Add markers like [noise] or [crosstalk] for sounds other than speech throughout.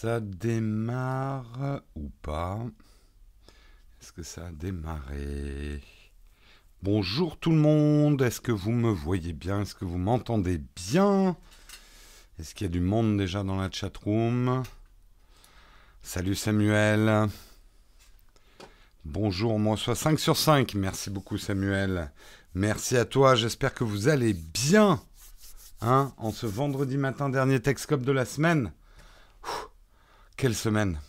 ça démarre ou pas? Est-ce que ça a démarré? Bonjour tout le monde, est-ce que vous me voyez bien? Est-ce que vous m'entendez bien? Est-ce qu'il y a du monde déjà dans la chatroom? Salut Samuel. Bonjour, moi soit 5 sur 5. Merci beaucoup Samuel. Merci à toi, j'espère que vous allez bien. Hein, en ce vendredi matin, dernier Texcop de la semaine. Quelle semaine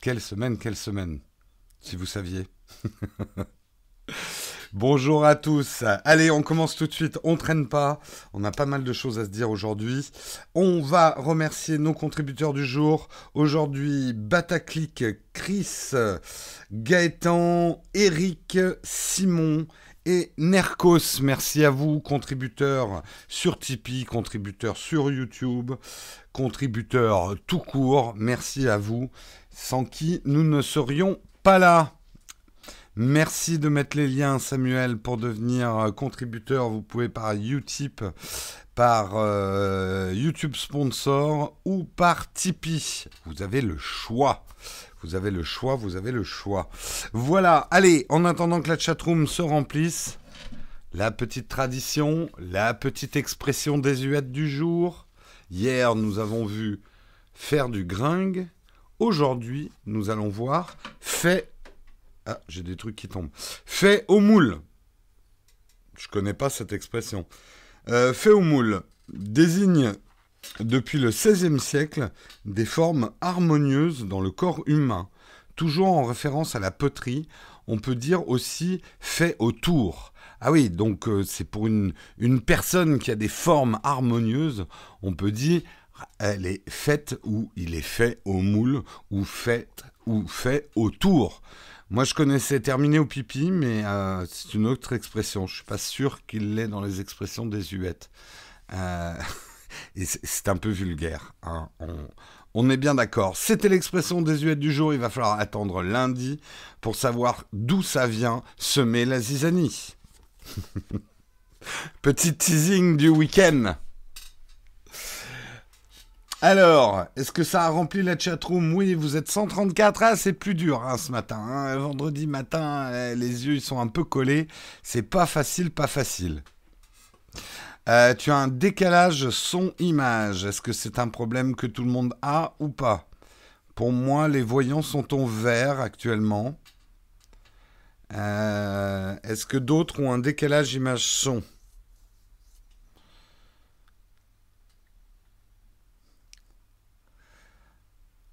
Quelle semaine, quelle semaine Si vous saviez. [laughs] Bonjour à tous. Allez, on commence tout de suite. On traîne pas. On a pas mal de choses à se dire aujourd'hui. On va remercier nos contributeurs du jour. Aujourd'hui, Bataclic, Chris, Gaëtan, Eric, Simon, et Nercos. Merci à vous, contributeurs sur Tipeee, contributeurs sur YouTube, contributeurs tout court. Merci à vous, sans qui nous ne serions pas là. Merci de mettre les liens, Samuel, pour devenir contributeur. Vous pouvez par Utip, par euh, YouTube Sponsor ou par Tipeee. Vous avez le choix. Vous avez le choix, vous avez le choix. Voilà, allez, en attendant que la chatroom se remplisse, la petite tradition, la petite expression désuète du jour. Hier, nous avons vu faire du gringue. Aujourd'hui, nous allons voir fait. Ah, j'ai des trucs qui tombent. Fait au moule. Je connais pas cette expression. Euh, fait au moule désigne depuis le XVIe siècle des formes harmonieuses dans le corps humain. Toujours en référence à la poterie, on peut dire aussi fait autour. Ah oui, donc euh, c'est pour une, une personne qui a des formes harmonieuses, on peut dire elle est faite ou il est fait au moule ou fait ou fait autour. Moi, je connaissais terminé au pipi, mais euh, c'est une autre expression. Je suis pas sûr qu'il l'ait dans les expressions désuètes. Euh... [laughs] c'est un peu vulgaire. Hein. On, est bien d'accord. C'était l'expression désuète du jour. Il va falloir attendre lundi pour savoir d'où ça vient semer la zizanie. [laughs] Petit teasing du week-end. Alors, est-ce que ça a rempli la chatroom? Oui, vous êtes 134. Ah, c'est plus dur hein, ce matin. Hein. Vendredi matin, eh, les yeux sont un peu collés. C'est pas facile, pas facile. Euh, tu as un décalage son-image. Est-ce que c'est un problème que tout le monde a ou pas? Pour moi, les voyants sont en vert actuellement. Euh, est-ce que d'autres ont un décalage image-son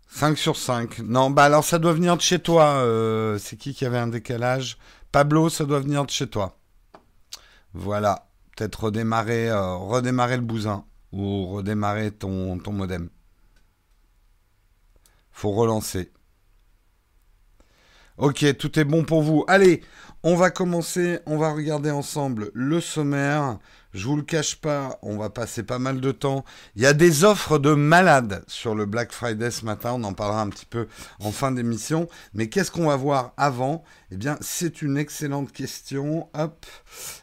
5 sur 5. Non, bah alors ça doit venir de chez toi. Euh, c'est qui qui avait un décalage? Pablo, ça doit venir de chez toi. Voilà peut-être redémarrer, euh, redémarrer le bousin ou redémarrer ton, ton modem. Faut relancer. Ok, tout est bon pour vous. Allez, on va commencer, on va regarder ensemble le sommaire. Je vous le cache pas, on va passer pas mal de temps. Il y a des offres de malades sur le Black Friday ce matin. On en parlera un petit peu en fin d'émission. Mais qu'est-ce qu'on va voir avant? Eh bien, c'est une excellente question. Hop,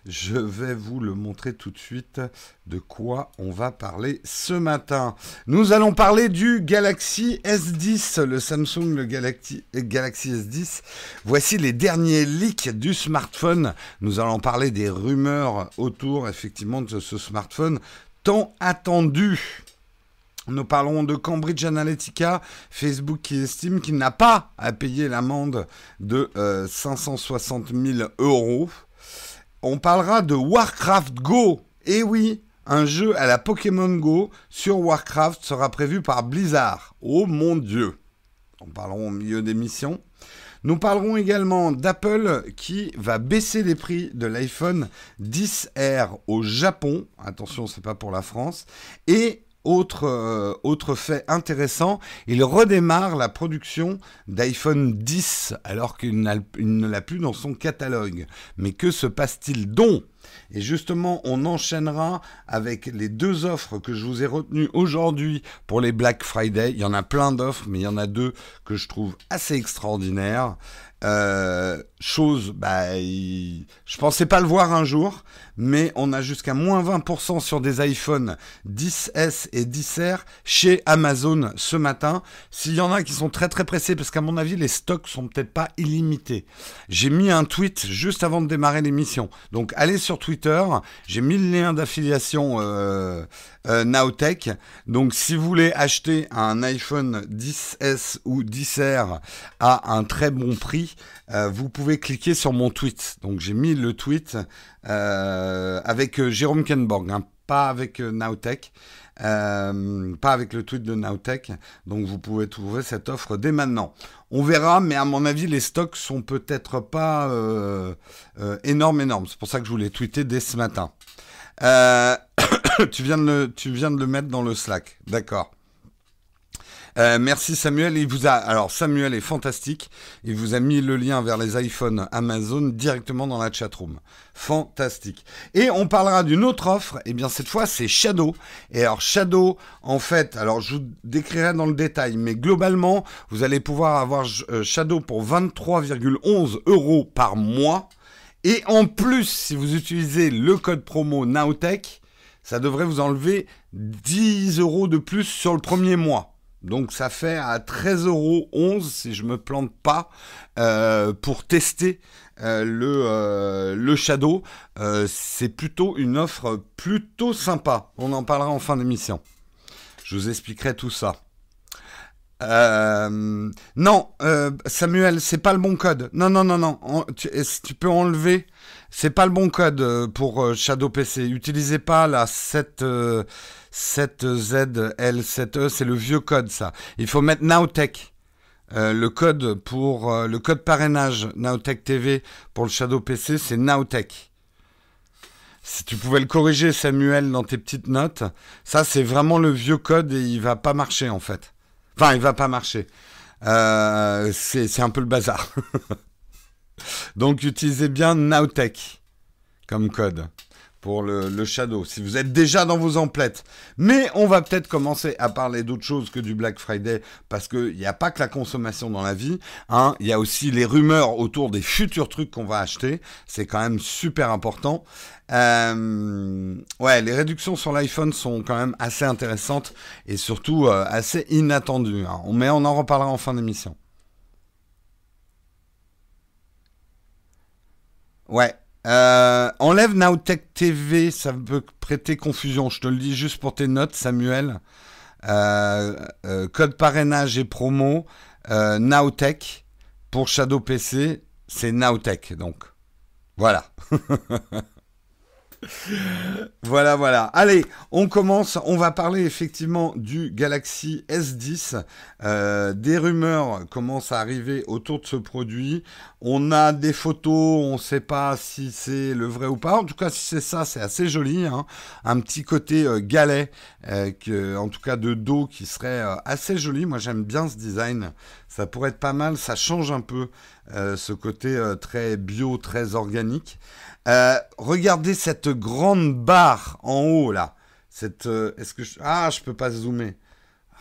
je vais vous le montrer tout de suite de quoi on va parler ce matin. Nous allons parler du Galaxy S10, le Samsung le Galaxy, Galaxy S10. Voici les derniers leaks du smartphone. Nous allons parler des rumeurs autour, effectivement ce smartphone tant attendu. Nous parlons de Cambridge Analytica, Facebook qui estime qu'il n'a pas à payer l'amende de 560 euh, 000 euros. On parlera de Warcraft Go. Eh oui, un jeu à la Pokémon Go sur Warcraft sera prévu par Blizzard. Oh mon dieu. En parlerons au milieu d'émission. Nous parlerons également d'Apple qui va baisser les prix de l'iPhone 10R au Japon. Attention, c'est pas pour la France. Et autre, euh, autre fait intéressant, il redémarre la production d'iPhone 10 alors qu'il ne l'a plus dans son catalogue. Mais que se passe-t-il donc? Et justement, on enchaînera avec les deux offres que je vous ai retenues aujourd'hui pour les Black Friday. Il y en a plein d'offres, mais il y en a deux que je trouve assez extraordinaires. Euh, chose, bah, je pensais pas le voir un jour, mais on a jusqu'à moins 20% sur des iPhone 10S et 10R chez Amazon ce matin. S'il y en a qui sont très très pressés, parce qu'à mon avis, les stocks sont peut-être pas illimités. J'ai mis un tweet juste avant de démarrer l'émission. Donc allez sur Twitter, j'ai mis le lien d'affiliation euh, euh, Nowtech. Donc si vous voulez acheter un iPhone 10S ou 10R à un très bon prix, euh, vous pouvez cliquer sur mon tweet. Donc j'ai mis le tweet avec euh, Jérôme Kenborg, hein, pas avec Nowtech. pas avec le tweet de Nowtech. Donc vous pouvez trouver cette offre dès maintenant. On verra, mais à mon avis, les stocks sont peut-être pas énormes, énormes. C'est pour ça que je voulais tweeter dès ce matin. [coughs] tu viens de le mettre dans le Slack. D'accord. Euh, merci Samuel. Il vous a alors Samuel est fantastique. Il vous a mis le lien vers les iPhones Amazon directement dans la chatroom. Fantastique. Et on parlera d'une autre offre. Et eh bien cette fois c'est Shadow. Et alors Shadow, en fait, alors je vous décrirai dans le détail, mais globalement vous allez pouvoir avoir euh, Shadow pour 23,11 euros par mois. Et en plus, si vous utilisez le code promo Nowtech, ça devrait vous enlever 10 euros de plus sur le premier mois. Donc ça fait à 13,11 euros si je me plante pas euh, pour tester euh, le, euh, le Shadow. c'est plutôt une offre plutôt sympa. On en parlera en fin d'émission. Je vous expliquerai tout ça. non, Samuel, c'est pas le bon code. Non, non, non, non. tu, tu, peux enlever? C'est pas le bon code pour Shadow PC. Utilisez pas la 7 7ZL7E, c'est le vieux code ça. Il faut mettre Nowtech. Euh, le code pour euh, le code parrainage Nowtech TV pour le Shadow PC, c'est Nowtech. Si tu pouvais le corriger, Samuel, dans tes petites notes, ça c'est vraiment le vieux code et il va pas marcher en fait. Enfin, il va pas marcher. Euh, c'est un peu le bazar. [laughs] Donc utilisez bien Nowtech comme code pour le, Shadow, si vous êtes déjà dans vos emplettes. Mais on va peut-être commencer à parler d'autre chose que du Black Friday, parce qu'il n'y a pas que la consommation dans la vie, hein. il y a aussi les rumeurs autour des futurs trucs qu'on va acheter, c'est quand même super important. Euh, ouais, les réductions sur l'iPhone sont quand même assez intéressantes et surtout euh, assez inattendues. Hein. Mais on en reparlera en fin d'émission. Ouais, euh, enlève Nowtech TV, ça peut prêter confusion. Je te le dis juste pour tes notes, Samuel. Euh, euh, code parrainage et promo. Nowtech pour Shadow PC, c'est Nowtech donc. Voilà. [laughs] [laughs] voilà, voilà. Allez, on commence. On va parler effectivement du Galaxy S10. Euh, des rumeurs commencent à arriver autour de ce produit. On a des photos, on ne sait pas si c'est le vrai ou pas. En tout cas, si c'est ça, c'est assez joli. Hein. Un petit côté euh, galet, euh, en tout cas de dos, qui serait assez joli. Moi, j'aime bien ce design. Ça pourrait être pas mal. Ça change un peu ce côté très bio, très organique. Euh, regardez cette grande barre en haut là. Cette, euh, est-ce que je, ah, je peux pas zoomer.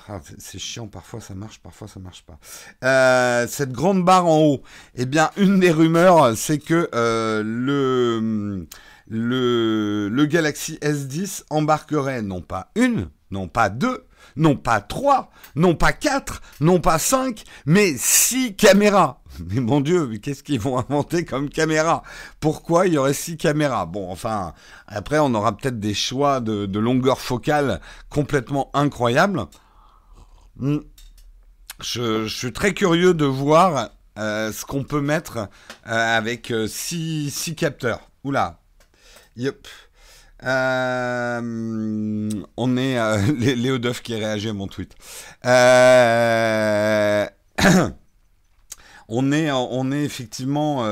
Ah, c'est chiant, parfois ça marche, parfois ça marche pas. Euh, cette grande barre en haut, eh bien, une des rumeurs, c'est que le, le, le Galaxy S10 embarquerait non pas une, non pas deux, non pas trois, non pas quatre, non pas cinq, mais six caméras. [laughs] Mais mon Dieu, qu'est-ce qu'ils vont inventer comme caméra? Pourquoi il y aurait six caméras? Bon, enfin, après, on aura peut-être des choix de, longueur focale complètement incroyables. Hmm. Je, suis très curieux de voir euh, ce qu'on peut mettre euh, avec euh, six, six capteurs. Oula. Yep. Euh, on est euh, [laughs] Léo Duff qui réagi à mon tweet. Euh, [coughs] on est on est effectivement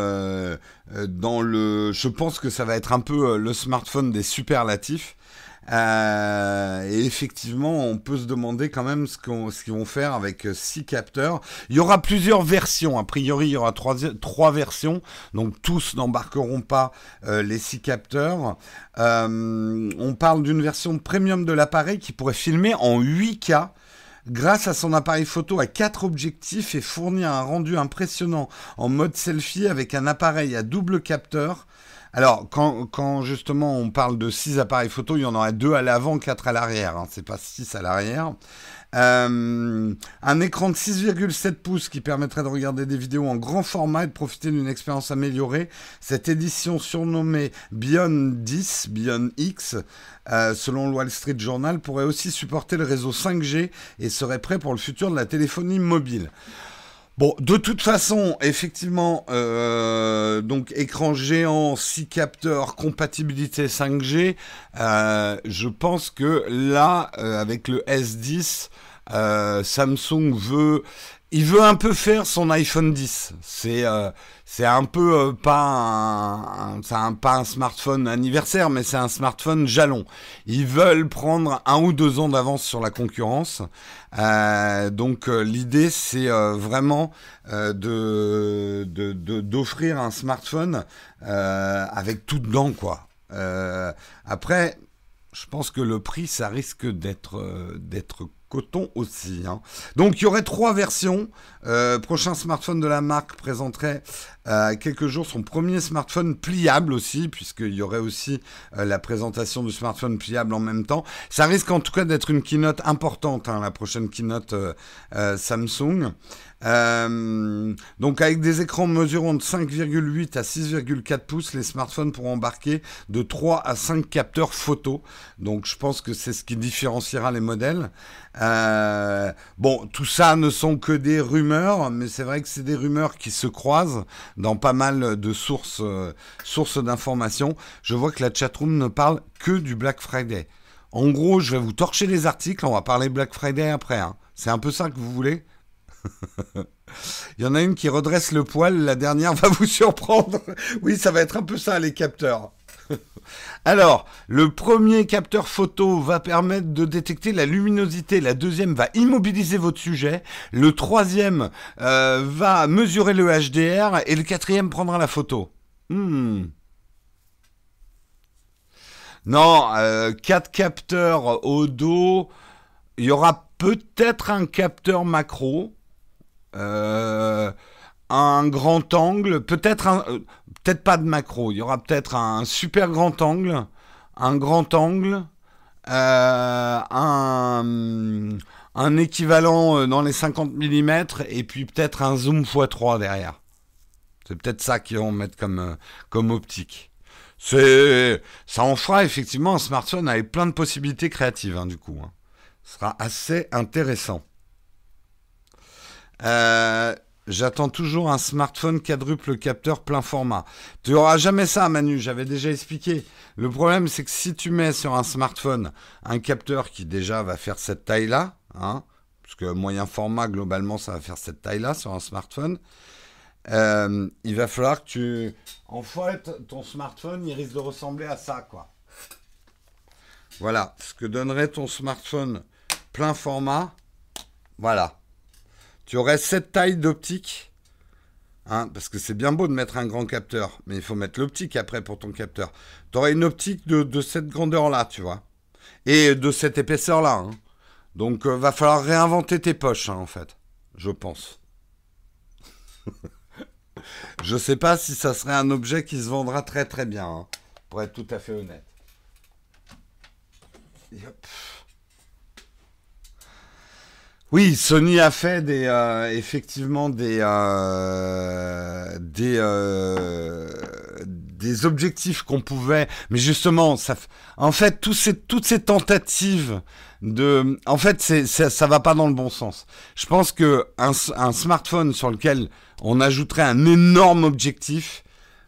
dans le. Je pense que ça va être un peu le smartphone des superlatifs. Euh, et effectivement, on peut se demander quand même ce qu'ils vont faire avec six capteurs. Il y aura plusieurs versions. A priori, il y aura trois, versions. Donc tous n'embarqueront pas les six capteurs. on parle d'une version premium de l'appareil qui pourrait filmer en 8K grâce à son appareil photo à quatre objectifs et fournir un rendu impressionnant en mode selfie avec un appareil à double capteur. Alors, quand, justement on parle de six appareils photo, il y en aurait deux à l'avant, quatre à l'arrière. Hein. C'est pas six à l'arrière. Euh, un écran de 6,7 pouces qui permettrait de regarder des vidéos en grand format et de profiter d'une expérience améliorée. Cette édition surnommée Beyond 10, Beyond X, euh, selon le Wall Street Journal, pourrait aussi supporter le réseau 5G et serait prêt pour le futur de la téléphonie mobile. Bon, de toute façon, effectivement, euh, donc écran géant, 6 capteurs, compatibilité 5G, euh, je pense que là, euh, avec le S10, Samsung veut, il veut un peu faire son iPhone 10. C'est c'est un peu euh, pas un, un, pas un smartphone anniversaire, mais c'est un smartphone jalon. Ils veulent prendre un ou deux ans d'avance sur la concurrence. Euh, donc euh, l'idée c'est vraiment de d'offrir un smartphone avec tout dedans quoi. après, je pense que le prix ça risque d'être d'être coton aussi. Hein. Donc il y aurait trois versions. Euh, prochain smartphone de la marque présenterait euh, quelques jours son premier smartphone pliable aussi, puisqu'il y aurait aussi euh, la présentation du smartphone pliable en même temps. Ça risque en tout cas d'être une keynote importante, hein, la prochaine keynote Samsung. Euh, donc avec des écrans mesurant de 5,8 à 6,4 pouces, les smartphones pourront embarquer de 3 à 5 capteurs photo. Donc je pense que c'est ce qui différenciera les modèles. Euh, bon, tout ça ne sont que des rumeurs, mais c'est vrai que c'est des rumeurs qui se croisent dans pas mal de sources, euh, sources d'informations. Je vois que la chatroom ne parle que du Black Friday. En gros, je vais vous torcher les articles, on va parler Black Friday après. Hein. C'est un peu ça que vous voulez? [laughs] Il y en a une qui redresse le poil, la dernière va [laughs] vous surprendre. Oui, ça va être un peu ça, les capteurs. [laughs] Alors, le premier capteur photo va permettre de détecter la luminosité, la deuxième va immobiliser votre sujet, le troisième euh, va mesurer le HDR et le quatrième prendra la photo. Hmm. Non, euh, quatre capteurs au dos, il y aura peut-être un capteur macro. Euh, un grand angle, peut-être euh, peut-être pas de macro. Il y aura peut-être un super grand angle, un grand angle, euh, un, un équivalent dans les 50 mm et puis peut-être un zoom x3 derrière. C'est peut-être ça qu'ils vont mettre comme, comme optique. C'est, ça en fera effectivement un smartphone avec plein de possibilités créatives, hein, du coup. Hein. Ce sera assez intéressant. Euh, j'attends toujours un smartphone quadruple capteur plein format. Tu auras jamais ça, Manu. J'avais déjà expliqué. Le problème, c'est que si tu mets sur un smartphone un capteur qui déjà va faire cette taille-là, hein, parce que moyen format, globalement, ça va faire cette taille-là sur un smartphone, euh, il va falloir que tu... En fait, ton smartphone, il risque de ressembler à ça, quoi. Voilà, ce que donnerait ton smartphone plein format, voilà. Tu aurais cette taille d'optique. Hein, parce que c'est bien beau de mettre un grand capteur, mais il faut mettre l'optique après pour ton capteur. Tu aurais une optique de, cette grandeur-là, tu vois. Et de cette épaisseur-là. Hein. Donc, euh, va falloir réinventer tes poches, hein, en fait. Je pense. [laughs] Je sais pas si ça serait un objet qui se vendra très très bien, pour être tout à fait honnête. Oui, Sony a fait des euh, effectivement des euh, des euh, des objectifs qu'on pouvait, mais justement, ça, en fait, tous ces, toutes ces tentatives de, en fait, ça, ça va pas dans le bon sens. Je pense que un, un smartphone sur lequel on ajouterait un énorme objectif,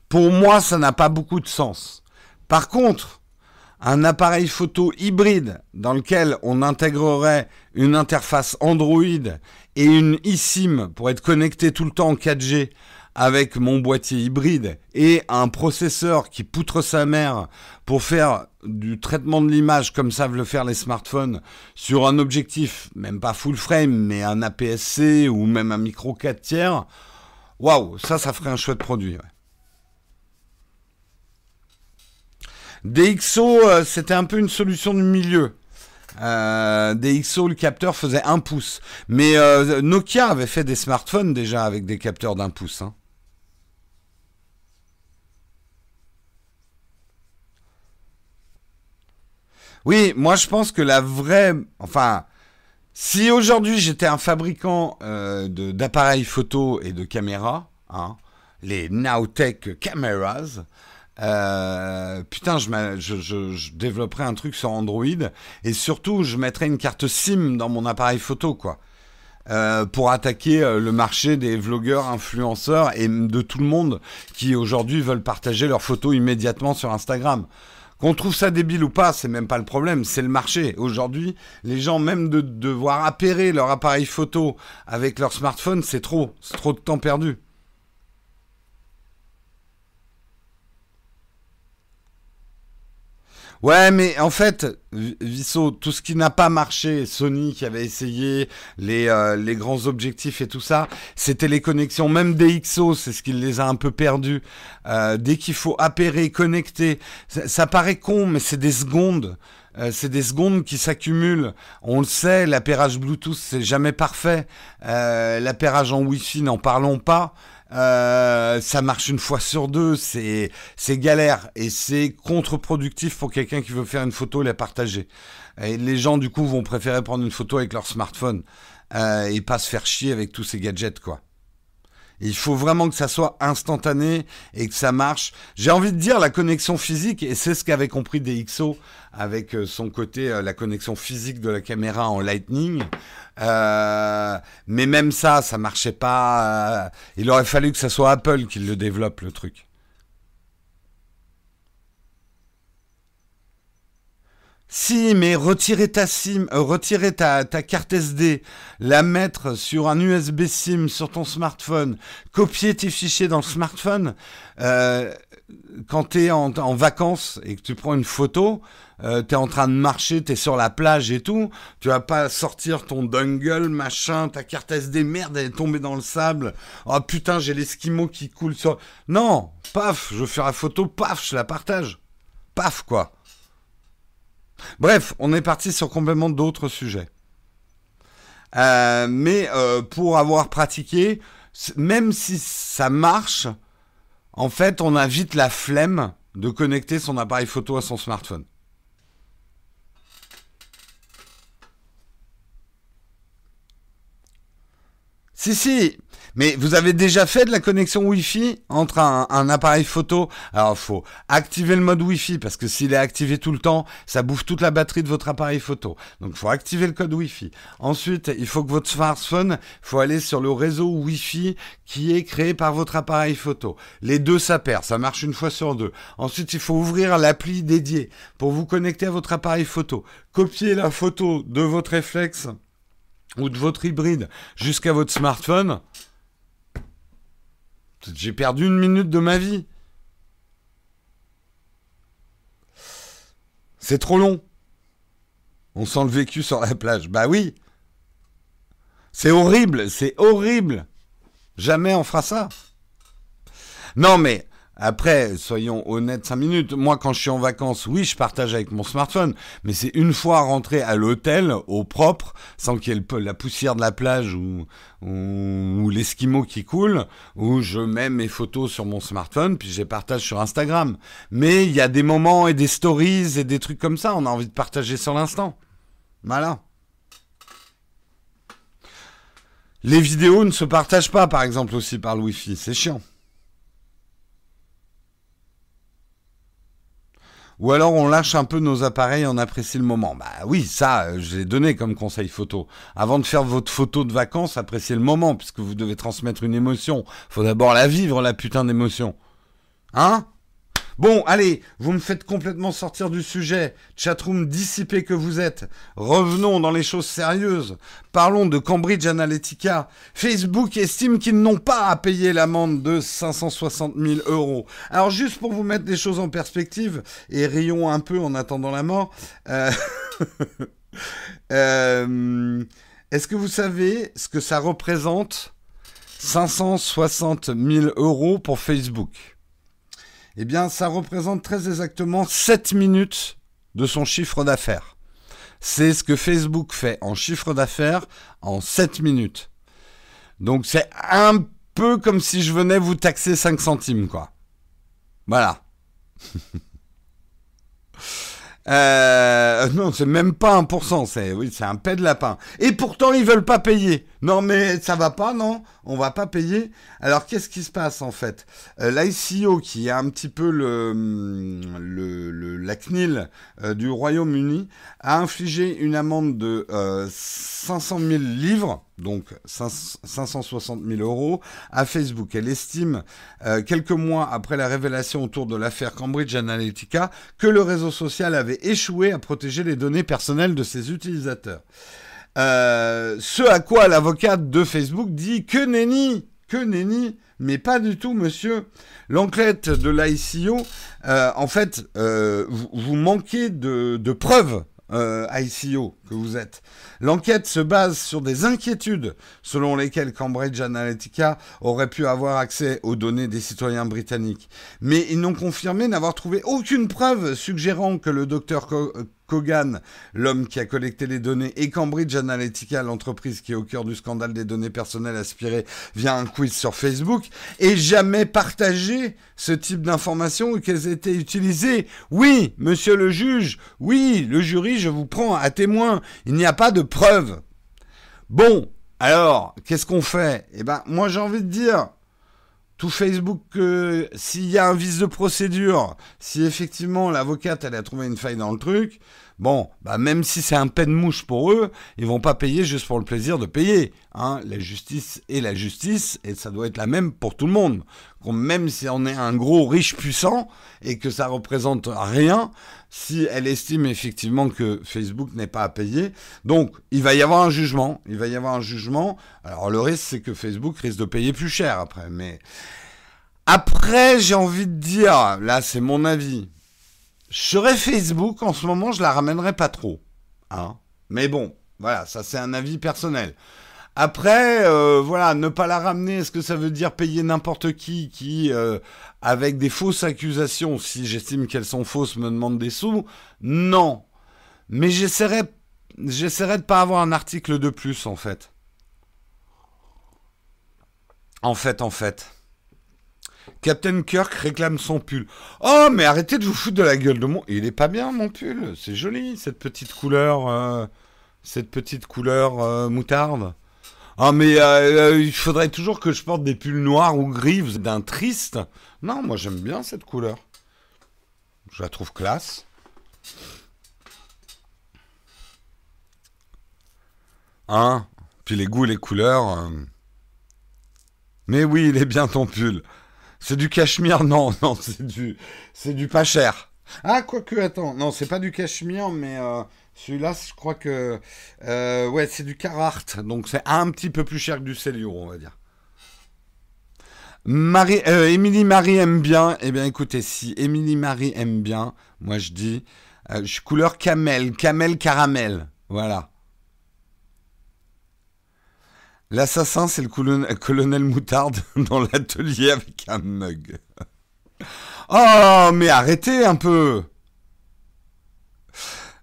pour moi, ça n'a pas beaucoup de sens. Par contre, un appareil photo hybride dans lequel on intégrerait une interface Android et une eSIM pour être connecté tout le temps en 4G avec mon boîtier hybride et un processeur qui poutre sa mère pour faire du traitement de l'image comme savent le faire les smartphones sur un objectif, même pas full frame, mais un APS-C ou même un micro 4 tiers, waouh, ça, ça ferait un chouette produit. DxO, euh, c'était un peu une solution du milieu. Euh, DxO, le capteur faisait un pouce. Mais euh, Nokia avait fait des smartphones déjà avec des capteurs d'un pouce. Hein. Oui, moi je pense que la vraie... Enfin, si aujourd'hui j'étais un fabricant d'appareils photo et de caméras, hein, les Nowtech Cameras, euh, putain, je, développerais un truc sur Android et surtout je mettrais une carte SIM dans mon appareil photo, quoi. Euh, pour attaquer euh, le marché des vlogueurs, influenceurs et de tout le monde qui aujourd'hui veulent partager leurs photos immédiatement sur Instagram. Qu'on trouve ça débile ou pas, c'est même pas le problème, c'est le marché. Aujourd'hui, les gens, même de devoir appairer leur appareil photo avec leur smartphone, c'est trop, c'est trop de temps perdu. Ouais, mais en fait, Visso, tout ce qui n'a pas marché, Sony qui avait essayé les, euh, les grands objectifs et tout ça, c'était les connexions. Même DxO, c'est ce qui les a un peu perdus. Euh, dès qu'il faut appairer, connecter, ça, paraît con, mais c'est des secondes. Euh, c'est des secondes qui s'accumulent. On le sait, l'appairage Bluetooth, c'est jamais parfait. l'appairage en Wi-Fi, n'en parlons pas. Euh, ça marche une fois sur deux, c'est galère et c'est contre-productif pour quelqu'un qui veut faire une photo et la partager. Et les gens du coup vont préférer prendre une photo avec leur smartphone euh, et pas se faire chier avec tous ces gadgets quoi. Il faut vraiment que ça soit instantané et que ça marche. J'ai envie de dire la connexion physique, et c'est ce qu'avait compris DxO avec euh, son côté, euh, la connexion physique de la caméra en Lightning. Euh, mais même ça, ça marchait pas. il aurait fallu que ça soit Apple qui le développe, le truc. Si, mais retirer ta SIM, euh, retirer ta, carte SD, la mettre sur un USB SIM sur ton smartphone, copier tes fichiers dans le smartphone, euh, quand tu es en, vacances et que tu prends une photo, euh, en train de marcher, tu es sur la plage et tout, tu vas pas sortir ton dongle, machin, ta carte SD, merde, elle est tombée dans le sable. Oh putain, j'ai l'esquimau qui coule sur... Non, paf, je fais la photo, paf, je la partage. Paf, quoi. Bref, on est parti sur complètement d'autres sujets. Euh, mais euh, pour avoir pratiqué, même si ça marche, en fait, on a vite la flemme de connecter son appareil photo à son smartphone. Si, si, mais vous avez déjà fait de la connexion Wi-Fi entre un, appareil photo? Alors, faut activer le mode Wi-Fi parce que s'il est activé tout le temps, ça bouffe toute la batterie de votre appareil photo. Donc, faut activer le code Wi-Fi. Ensuite, il faut que votre smartphone, faut aller sur le réseau Wi-Fi qui est créé par votre appareil photo. Les deux, ça perd. Ça marche une fois sur deux. Ensuite, il faut ouvrir l'appli dédiée pour vous connecter à votre appareil photo. Copier la photo de votre réflexe ou de votre hybride jusqu'à votre smartphone. J'ai perdu une minute de ma vie. C'est trop long. On sent le vécu sur la plage. Bah oui. C'est horrible, c'est horrible. Jamais on fera ça. Non mais après, soyons honnêtes 5 minutes. Moi, quand je suis en vacances, oui, je partage avec mon smartphone, mais c'est une fois rentré à l'hôtel, au propre, sans qu'il y ait la poussière de la plage ou, ou, l'esquimau qui coule, où je mets mes photos sur mon smartphone, puis je les partage sur Instagram. Mais il y a des moments et des stories et des trucs comme ça, on a envie de partager sur l'instant. Voilà. Les vidéos ne se partagent pas, par exemple, aussi par le Wi-Fi. C'est chiant. Ou alors on lâche un peu nos appareils, on apprécie le moment. Bah oui, ça, euh, je l'ai donné comme conseil photo. Avant de faire votre photo de vacances, appréciez le moment, puisque vous devez transmettre une émotion. Faut d'abord la vivre, la putain d'émotion. Hein? Bon, allez, vous me faites complètement sortir du sujet. Chatroom dissipé que vous êtes. Revenons dans les choses sérieuses. Parlons de Cambridge Analytica. Facebook estime qu'ils n'ont pas à payer l'amende de 560 000 euros. Alors juste pour vous mettre des choses en perspective, et rions un peu en attendant la mort. Euh, [laughs] euh, est-ce que vous savez ce que ça représente 560 000 euros pour Facebook? Eh bien, ça représente très exactement 7 minutes de son chiffre d'affaires. C'est ce que Facebook fait en chiffre d'affaires en 7 minutes. Donc c'est un peu comme si je venais vous taxer 5 centimes, quoi. Voilà. [laughs] Euh, non, c'est même pas 1%, c'est oui, un paix de lapin. Et pourtant, ils veulent pas payer. Non, mais ça va pas, non On va pas payer. Alors, qu'est-ce qui se passe en fait? Euh, L'ICO, qui est un petit peu le, le, la CNIL euh, du Royaume-Uni, a infligé une amende de 500 000 livres donc 560 000 euros, à Facebook. Elle estime, euh, quelques mois après la révélation autour de l'affaire Cambridge Analytica, que le réseau social avait échoué à protéger les données personnelles de ses utilisateurs. Euh, ce à quoi l'avocate de Facebook dit que nenni, que nenni, mais pas du tout, monsieur. L'enquête de l'ICO, euh, en fait, vous, manquez de, de preuves euh, ICO que vous êtes. L'enquête se base sur des inquiétudes selon lesquelles Cambridge Analytica aurait pu avoir accès aux données des citoyens britanniques. Mais ils n'ont confirmé n'avoir trouvé aucune preuve suggérant que le docteur Kogan, l'homme qui a collecté les données, et Cambridge Analytica, l'entreprise qui est au cœur du scandale des données personnelles aspirées via un quiz sur Facebook, aient jamais partagé ce type d'informations ou qu'elles aient été utilisées. Oui, monsieur le juge, oui, le jury, je vous prends à témoin. Il n'y a pas de preuves. Bon, alors, qu'est-ce qu'on fait? Eh ben, moi j'ai envie de dire, tout Facebook, euh, s'il y a un vice de procédure, si effectivement l'avocate elle a trouvé une faille dans le truc, bon, bah même si c'est un peine mouche pour eux, ils vont pas payer juste pour le plaisir de payer. Hein. La justice est la justice et ça doit être la même pour tout le monde. Même si on est un gros riche puissant et que ça représente rien, si elle estime effectivement que Facebook n'est pas à payer, donc il va y avoir un jugement. Il va y avoir un jugement. Alors le risque c'est que Facebook risque de payer plus cher après, mais après, j'ai envie de dire, là c'est mon avis, je serais Facebook, en ce moment je la ramènerais pas trop. Hein Mais bon, voilà, ça c'est un avis personnel. Après, euh, voilà, ne pas la ramener, est-ce que ça veut dire payer n'importe qui qui, euh, avec des fausses accusations, si j'estime qu'elles sont fausses, me demande des sous? Non. Mais j'essaierai, j'essaierai de pas avoir un article de plus, en fait. En fait, en fait. Captain Kirk réclame son pull. Oh, mais arrêtez de vous foutre de la gueule de mon. Il est pas bien mon pull. C'est joli cette petite couleur, euh, cette petite couleur euh, moutarde. Ah, mais euh, il faudrait toujours que je porte des pulls noirs ou gris. D'un triste. Non, moi j'aime bien cette couleur. Je la trouve classe. Hein? Puis les goûts, les couleurs. Mais oui, il est bien ton pull. C'est du cachemire [laughs] Non, non, c'est du, c'est du pas cher. Ah, quoique, attends. Non, c'est pas du cachemire, mais euh, celui-là, je crois que. Euh, ouais, c'est du Carhartt. Donc, c'est un petit peu plus cher que du Célio, on va dire. Marie, euh, Émilie Marie aime bien. Eh bien, écoutez, si Émilie Marie aime bien, moi je dis, je suis couleur camel, camel caramel. Voilà. L'assassin, c'est le colonel, Moutarde [laughs] dans l'atelier avec un mug. Oh, mais arrêtez un peu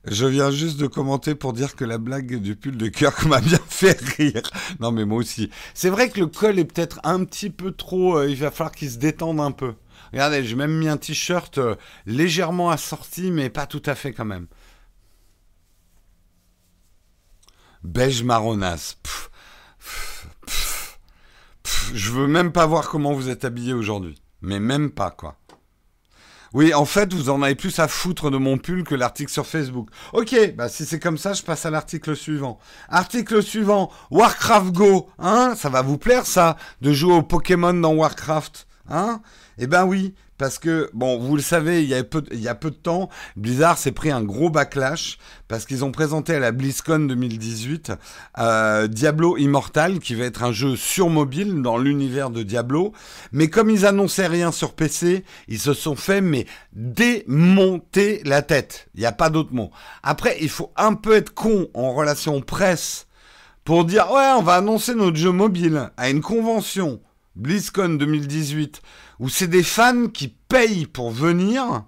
Je viens juste de commenter pour dire que la blague du pull de Kirk m'a bien [laughs] fait rire. Non, mais moi aussi. C'est vrai que le col est peut-être un petit peu trop... Euh, il va falloir qu'il se détende un peu. Regardez, j'ai même mis un t-shirt euh, légèrement assorti, mais pas tout à fait quand même. Beige marronasse je veux même pas voir comment vous êtes habillé aujourd'hui. Mais même pas, quoi. Oui, en fait, vous en avez plus à foutre de mon pull que l'article sur Facebook. Ok, bah si c'est comme ça, je passe à l'article suivant. Article suivant, Warcraft Go, hein? Ça va vous plaire ça, de jouer au Pokémon dans Warcraft, hein? Eh ben oui, parce que, bon, vous le savez, il y a peu, de temps, Blizzard s'est pris un gros backlash parce qu'ils ont présenté à la BlizzCon 2018 euh, Diablo Immortal, qui va être un jeu sur mobile dans l'univers de Diablo. Mais comme ils annonçaient rien sur PC, ils se sont fait, mais démonter la tête. Il n'y a pas d'autre mot. Après, il faut un peu être con en relation presse pour dire, ouais, on va annoncer notre jeu mobile à une convention BlizzCon 2018 où c'est des fans qui payent pour venir.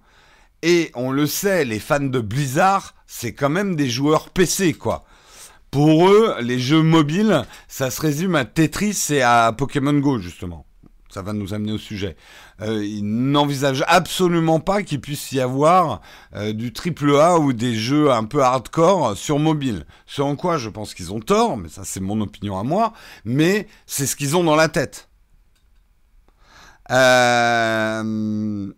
Et on le sait, les fans de Blizzard, c'est quand même des joueurs PC, quoi. Pour eux, les jeux mobiles, ça se résume à Tetris et à Pokémon Go, justement. Ça va nous amener au sujet. Euh, ils n'envisagent absolument pas qu'il puisse y avoir euh, du triple A ou des jeux un peu hardcore sur mobile. Ce en quoi je pense qu'ils ont tort, mais ça c'est mon opinion à moi, mais c'est ce qu'ils ont dans la tête. Euh...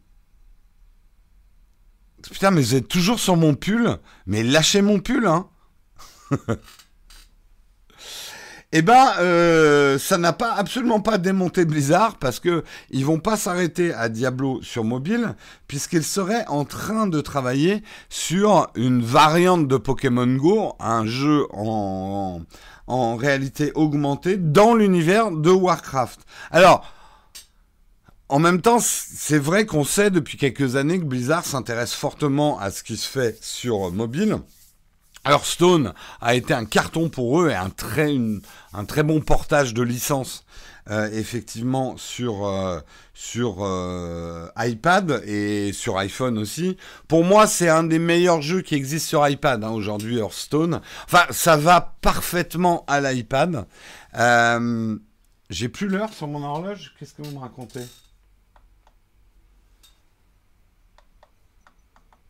Putain, mais vous êtes toujours sur mon pull. Mais lâchez mon pull, hein. [laughs] Eh ben, euh, ça n'a pas absolument pas démonté Blizzard parce que ils vont pas s'arrêter à Diablo sur mobile puisqu'ils seraient en train de travailler sur une variante de Pokémon Go, un jeu en, en réalité augmentée dans l'univers de Warcraft. Alors, en même temps, c'est vrai qu'on sait depuis quelques années que Blizzard s'intéresse fortement à ce qui se fait sur mobile. Hearthstone a été un carton pour eux et un très, bon portage de licence euh, effectivement sur euh, euh, iPad et sur iPhone aussi. Pour moi, c'est un des meilleurs jeux qui existent sur iPad hein, aujourd'hui, Hearthstone. Enfin, ça va parfaitement à l'iPad. J'ai plus l'heure sur mon horloge. Qu'est-ce que vous me racontez?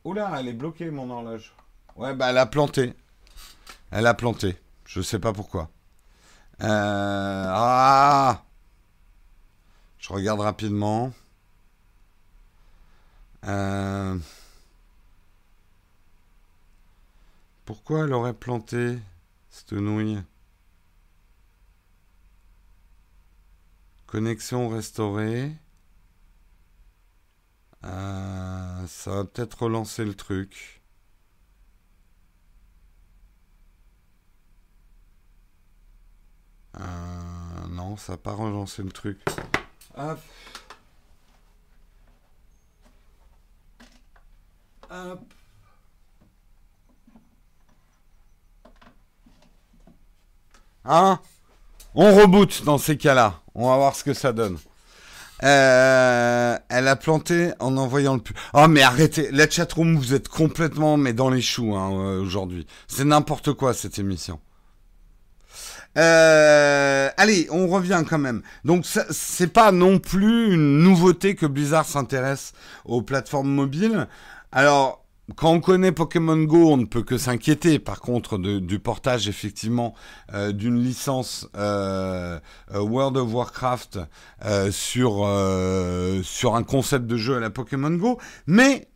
Oula, elle est bloquée mon horloge. Ouais, bah elle a planté. Elle a planté. Je sais pas pourquoi. Euh... Ah Je regarde rapidement. Euh... Pourquoi elle aurait planté cette nouille? Connexion restaurée. Euh, ça va peut-être relancer le truc. Euh, non, ça n'a pas relancé le truc. Hop. Hop. Hein? On reboot dans ces cas-là. On va voir ce que ça donne. Euh, elle a planté en envoyant le pu. Oh mais arrêtez, la chatroom, vous êtes complètement mais dans les choux hein, euh, aujourd'hui. C'est n'importe quoi cette émission. Euh, allez, on revient quand même. Donc c'est pas non plus une nouveauté que Blizzard s'intéresse aux plateformes mobiles. Alors quand on connaît Pokémon Go, on ne peut que s'inquiéter, par contre, du portage effectivement euh, d'une licence euh, euh, World of Warcraft sur sur un concept de jeu à la Pokémon Go. Mais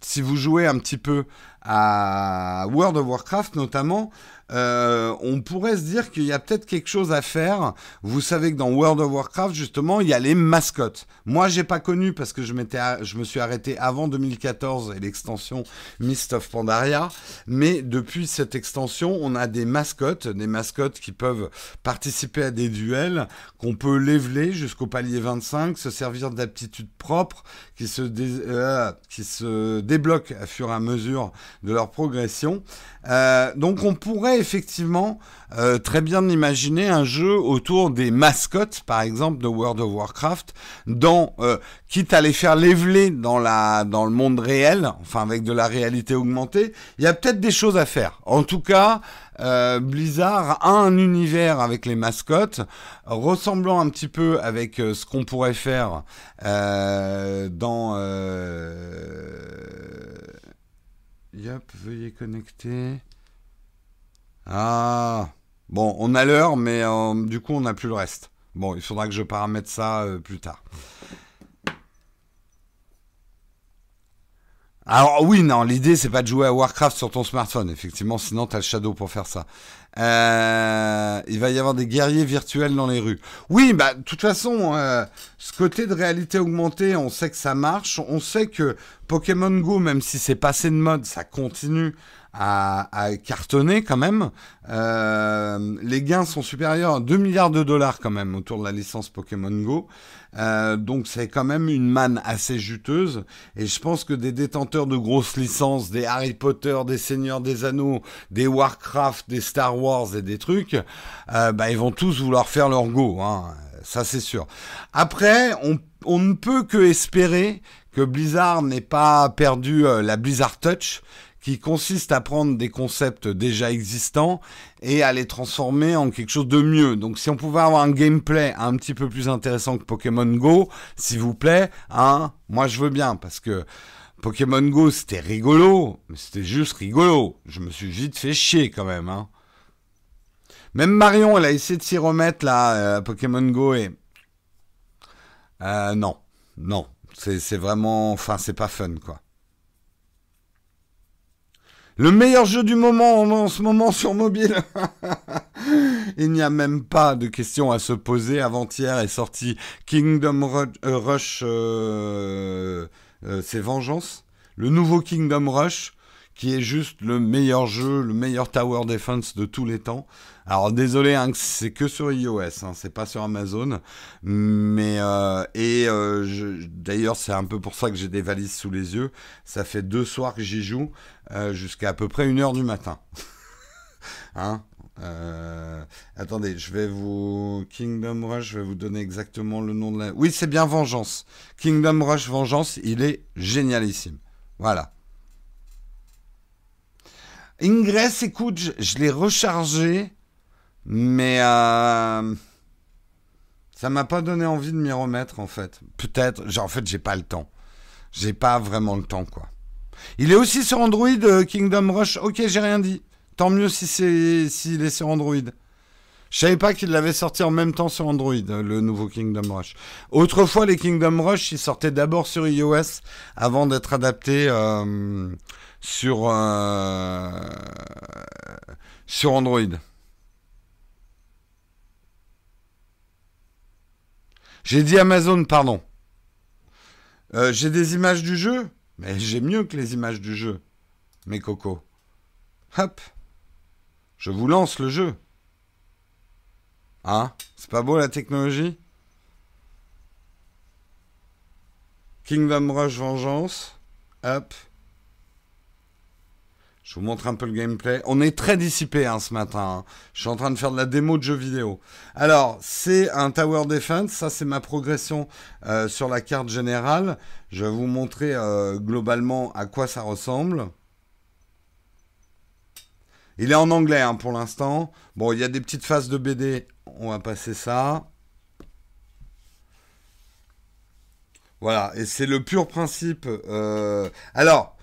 si vous jouez un petit peu à World of Warcraft notamment, euh, on pourrait se dire qu'il y a peut-être quelque chose à faire. Vous savez que dans World of Warcraft, justement, il y a les mascottes. Moi, j'ai pas connu parce que je me suis arrêté avant 2014 et l'extension Mist of Pandaria. Mais depuis cette extension, on a des mascottes, des mascottes qui peuvent participer à des duels, qu'on peut leveler jusqu'au palier 25, se servir d'aptitudes propres, qui se, euh, qui se débloquent à fur et à mesure de leur progression. Euh, donc on pourrait effectivement euh, très bien imaginer un jeu autour des mascottes, par exemple, de World of Warcraft, dans, euh, quitte à les faire leveler dans, la, dans le monde réel, enfin avec de la réalité augmentée, il y a peut-être des choses à faire. En tout cas, Blizzard a un univers avec les mascottes, ressemblant un petit peu avec ce qu'on pourrait faire dans... Yep, veuillez connecter. Ah, bon, on a l'heure, mais euh, du coup, on n'a plus le reste. Bon, il faudra que je paramètre ça euh, plus tard. Alors oui, non, l'idée c'est pas de jouer à Warcraft sur ton smartphone, effectivement, sinon t'as le Shadow pour faire ça. Euh, il va y avoir des guerriers virtuels dans les rues. Oui, bah, de toute façon, ce côté de réalité augmentée, on sait que ça marche. On sait que Pokémon Go, même si c'est passé de mode, ça continue à, cartonner quand même. Euh, les gains sont supérieurs à 2 milliards de dollars quand même autour de la licence Pokémon Go. Euh, donc c'est quand même une manne assez juteuse. Et je pense que des détenteurs de grosses licences, des Harry Potter, des Seigneurs des Anneaux, des Warcraft, des Star Wars et des trucs, euh, bah, ils vont tous vouloir faire leur Go. Hein. Ça c'est sûr. Après, on, on ne peut que espérer que Blizzard n'ait pas perdu la Blizzard Touch qui consiste à prendre des concepts déjà existants et à les transformer en quelque chose de mieux. Donc si on pouvait avoir un gameplay un petit peu plus intéressant que Pokémon Go, s'il vous plaît, hein, moi je veux bien parce que Pokémon Go c'était rigolo, mais c'était juste rigolo. Je me suis vite fait chier quand même. Hein. Même Marion, elle a essayé de s'y remettre là, euh, Pokémon Go et... Euh, non, non, c'est vraiment... Enfin, c'est pas fun quoi. Le meilleur jeu du moment en, ce moment sur mobile. [laughs] Il n'y a même pas de question à se poser. Avant-hier est sorti Kingdom Rush, euh, euh, c'est Vengeance. Le nouveau Kingdom Rush qui est juste le meilleur jeu, le meilleur tower defense de tous les temps. Alors désolé, hein, c'est que sur iOS, hein, c'est pas sur Amazon. Mais euh, et euh, d'ailleurs c'est un peu pour ça que j'ai des valises sous les yeux. Ça fait deux soirs que j'y joue euh, jusqu'à à peu près une heure du matin. [laughs] hein attendez, je vais vous Kingdom Rush, je vais vous donner exactement le nom de la. Oui, c'est bien Vengeance. Kingdom Rush Vengeance, il est génialissime. Voilà. Ingress, écoute, je, l'ai rechargé, mais euh, ça m'a pas donné envie de m'y remettre en fait. Peut-être, genre en fait, j'ai pas le temps. J'ai pas vraiment le temps quoi. Il est aussi sur Android, euh, Kingdom Rush. Ok, j'ai rien dit. Tant mieux si c'est s'il est sur Android. Je savais pas qu'il l'avait sorti en même temps sur Android, le nouveau Kingdom Rush. Autrefois, les Kingdom Rush, ils sortaient d'abord sur iOS avant d'être adaptés euh, sur, euh, sur Android. J'ai dit Amazon, pardon. Euh, j'ai des images du jeu, mais j'ai mieux que les images du jeu, mes cocos. Hop, je vous lance le jeu. Hein? C'est pas beau la technologie? Kingdom Rush Vengeance. Hop. Je vous montre un peu le gameplay. On est très dissipé hein, ce matin. Hein. Je suis en train de faire de la démo de jeux vidéo. Alors, c'est un Tower Defense. Ça, c'est ma progression euh, sur la carte générale. Je vais vous montrer euh, globalement à quoi ça ressemble. Il est en anglais hein, pour l'instant. Bon, il y a des petites phases de BD. On va passer ça. Voilà, et c'est le pur principe. Euh, alors,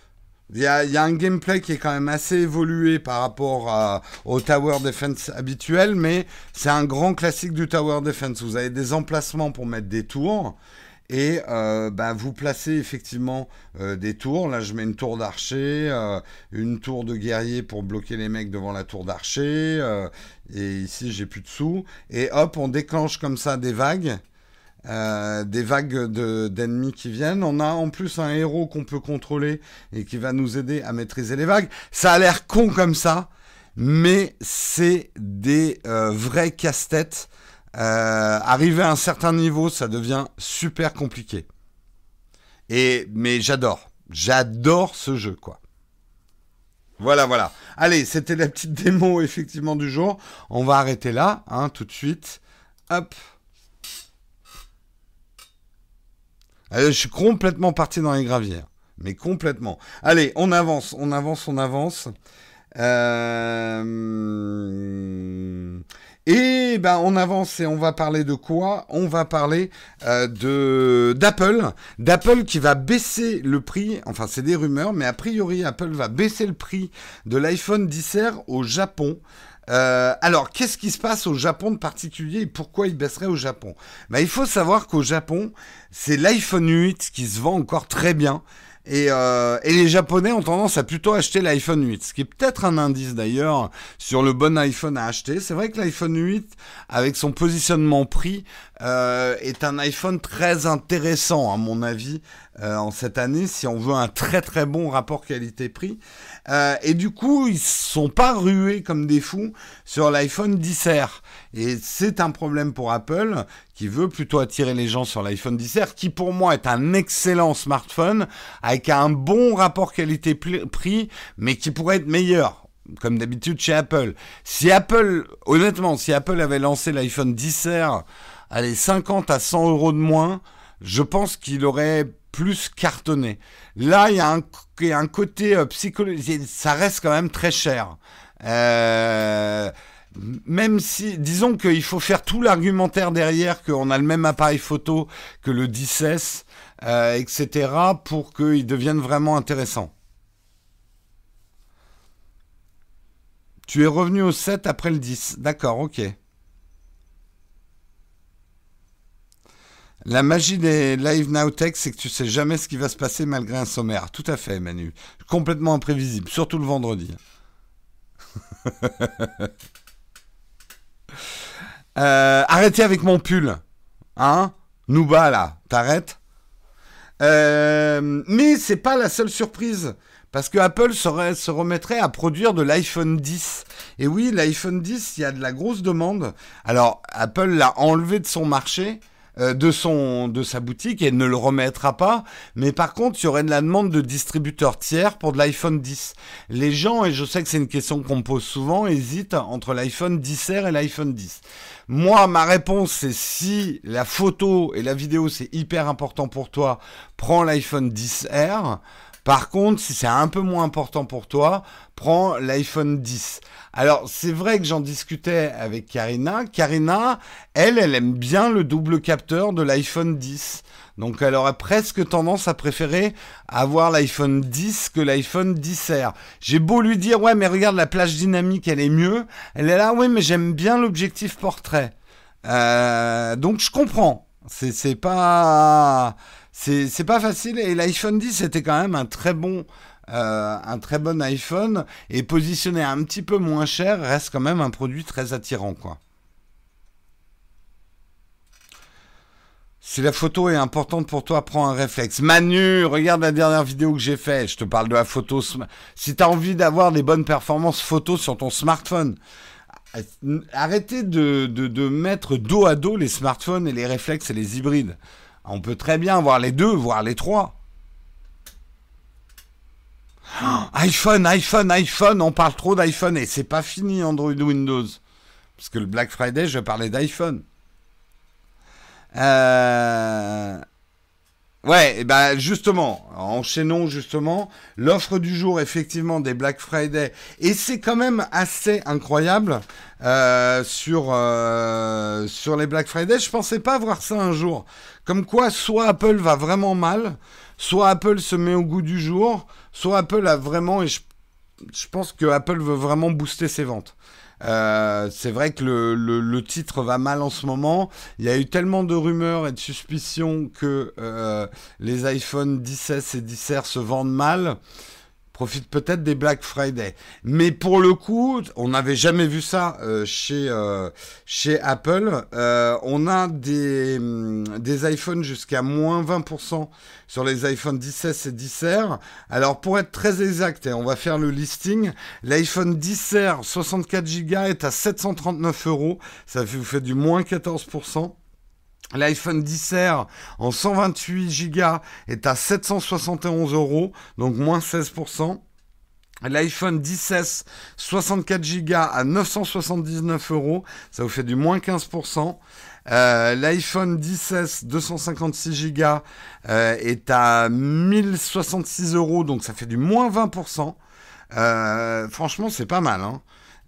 il y, a, un gameplay qui est quand même assez évolué par rapport au Tower Defense habituel, mais c'est un grand classique du Tower Defense. Vous avez des emplacements pour mettre des tours. Et euh, bah, vous placez effectivement euh, des tours. Là, je mets une tour d'archer, euh, une tour de guerrier pour bloquer les mecs devant la tour d'archer. et ici, j'ai plus de sous. Et hop, on déclenche comme ça des vagues. Euh, des vagues d'ennemis qui viennent. On a en plus un héros qu'on peut contrôler et qui va nous aider à maîtriser les vagues. Ça a l'air con comme ça, mais c'est des euh, vrais casse-têtes. Euh, arriver à un certain niveau, ça devient super compliqué. Et mais j'adore, j'adore ce jeu quoi. Voilà, voilà. Allez, c'était la petite démo effectivement du jour. On va arrêter là, hein, tout de suite. Hop. Je suis complètement parti dans les gravières. Mais complètement. Allez, on avance, on avance, on avance. Euh, et ben on avance et on va parler de quoi? On va parler euh, d'Apple, d'Apple qui va baisser le prix. Enfin, c'est des rumeurs, mais a priori Apple va baisser le prix de l'iPhone 10 au Japon. Euh, alors, qu'est-ce qui se passe au Japon de particulier et pourquoi il baisserait au Japon? Ben, Il faut savoir qu'au Japon, c'est l'iPhone 8 qui se vend encore très bien. Euh, et, les Japonais ont tendance à plutôt acheter l'iPhone 8, ce qui est peut-être un indice d'ailleurs sur le bon iPhone à acheter. C'est vrai que l'iPhone 8, avec son positionnement prix, euh, est un iPhone très intéressant à mon avis euh, en cette année si on veut un très très bon rapport qualité-prix. Et du coup, ils sont pas rués comme des fous sur l'iPhone 10R. Et c'est un problème pour Apple qui veut plutôt attirer les gens sur l'iPhone 10R, qui pour moi est un excellent smartphone avec un bon rapport qualité-prix, mais qui pourrait être meilleur comme d'habitude chez Apple. Si Apple, honnêtement, si Apple avait lancé l'iPhone 10R, allez, 50 à 100 euros de moins, je pense qu'il aurait plus cartonné. Là, il y a un, côté euh, psychologique, ça reste quand même très cher. Euh, même si, disons qu'il faut faire tout l'argumentaire derrière qu'on a le même appareil photo que le 10S, euh, etc., pour qu'il devienne vraiment intéressant. Tu es revenu au 7 après le 10. D'accord, ok. La magie des Live Now Tech, c'est que tu sais jamais ce qui va se passer malgré un sommaire. Tout à fait, Manu. Complètement imprévisible, surtout le vendredi. [laughs] Euh, arrêtez avec mon pull. Hein Nouba, là. T'arrêtes euh, mais c'est pas la seule surprise. Parce que Apple se remettrait à produire de l'iPhone 10. Et oui, l'iPhone 10, il y a de la grosse demande. Alors, Apple l'a enlevé de son marché. Euh, de son de sa boutique et ne le remettra pas. Mais par contre, il y aurait de la demande de distributeurs tiers pour de l'iPhone 10. Les gens, et je sais que c'est une question qu'on me pose souvent, hésitent entre l'iPhone 10R et l'iPhone 10. Moi, ma réponse, c'est si la photo et la vidéo, c'est hyper important pour toi, prends l'iPhone 10R. Par contre, si c'est un peu moins important pour toi, prends l'iPhone 10. Alors, c'est vrai que j'en discutais avec Karina. Karina, elle, elle aime bien le double capteur de l'iPhone 10. Donc, elle aurait presque tendance à préférer avoir l'iPhone 10 que l'iPhone 10R. J'ai beau lui dire, ouais, mais regarde, la plage dynamique, elle est mieux. Elle est là, oui, mais j'aime bien l'objectif portrait. Euh, donc, je comprends. C'est pas c'est pas facile. Et l'iPhone 10 était quand même un très bon, euh, un très bon iPhone et positionné un petit peu moins cher reste quand même un produit très attirant, quoi. Si la photo est importante pour toi, prends un réflexe. Manu, regarde la dernière vidéo que j'ai faite. Je te parle de la photo. Si tu as envie d'avoir des bonnes performances photo sur ton smartphone, arrêtez de, de, de mettre dos à dos les smartphones et les réflexes et les hybrides. On peut très bien voir les deux, voir les trois. iPhone, iPhone, iPhone, on parle trop d'iPhone et c'est pas fini Android Windows. Parce que le Black Friday, je parlais d'iPhone. Euh... Ouais, et ben justement, enchaînons justement l'offre du jour effectivement des Black Friday et c'est quand même assez incroyable euh, sur euh, sur les Black Friday. Je pensais pas voir ça un jour. Comme quoi, soit Apple va vraiment mal, soit Apple se met au goût du jour, soit Apple a vraiment et je, je pense que Apple veut vraiment booster ses ventes. Euh, c'est vrai que le, titre va mal en ce moment. Il y a eu tellement de rumeurs et de suspicions que euh, les iPhone 16 et 10R se vendent mal profite peut-être des Black Friday. Mais pour le coup, on n'avait jamais vu ça euh, chez, euh, chez Apple. Euh, on a des, hum, des iPhones jusqu'à moins 20% sur les iPhone 16 et 10R. Alors pour être très exact, et on va faire le listing, l'iPhone 10R 64 Go est à 739 euros. Ça vous fait du moins 14%. L'iPhone 10R en 128 Go est à 771 euros, donc moins 16%. L'iPhone 10S 64 Go à 979 euros, ça vous fait du moins 15%. Euh, L'iPhone 10S 256 Go est à 1066 euros, donc ça fait du moins 20%. Euh, franchement, c'est pas mal. Hein.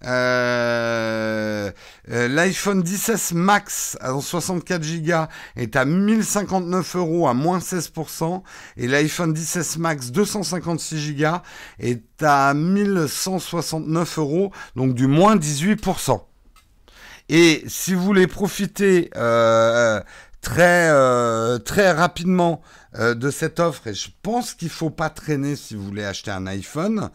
Euh, euh, L'iPhone 16 Max en 64 Go est à 1059 euros à moins 16%. Et l'iPhone 16 Max 256 Go est à 1169 euros, donc du moins 18%. Et si vous voulez profiter euh, très, très rapidement de cette offre et je pense qu'il faut pas traîner si vous voulez acheter un iPhone.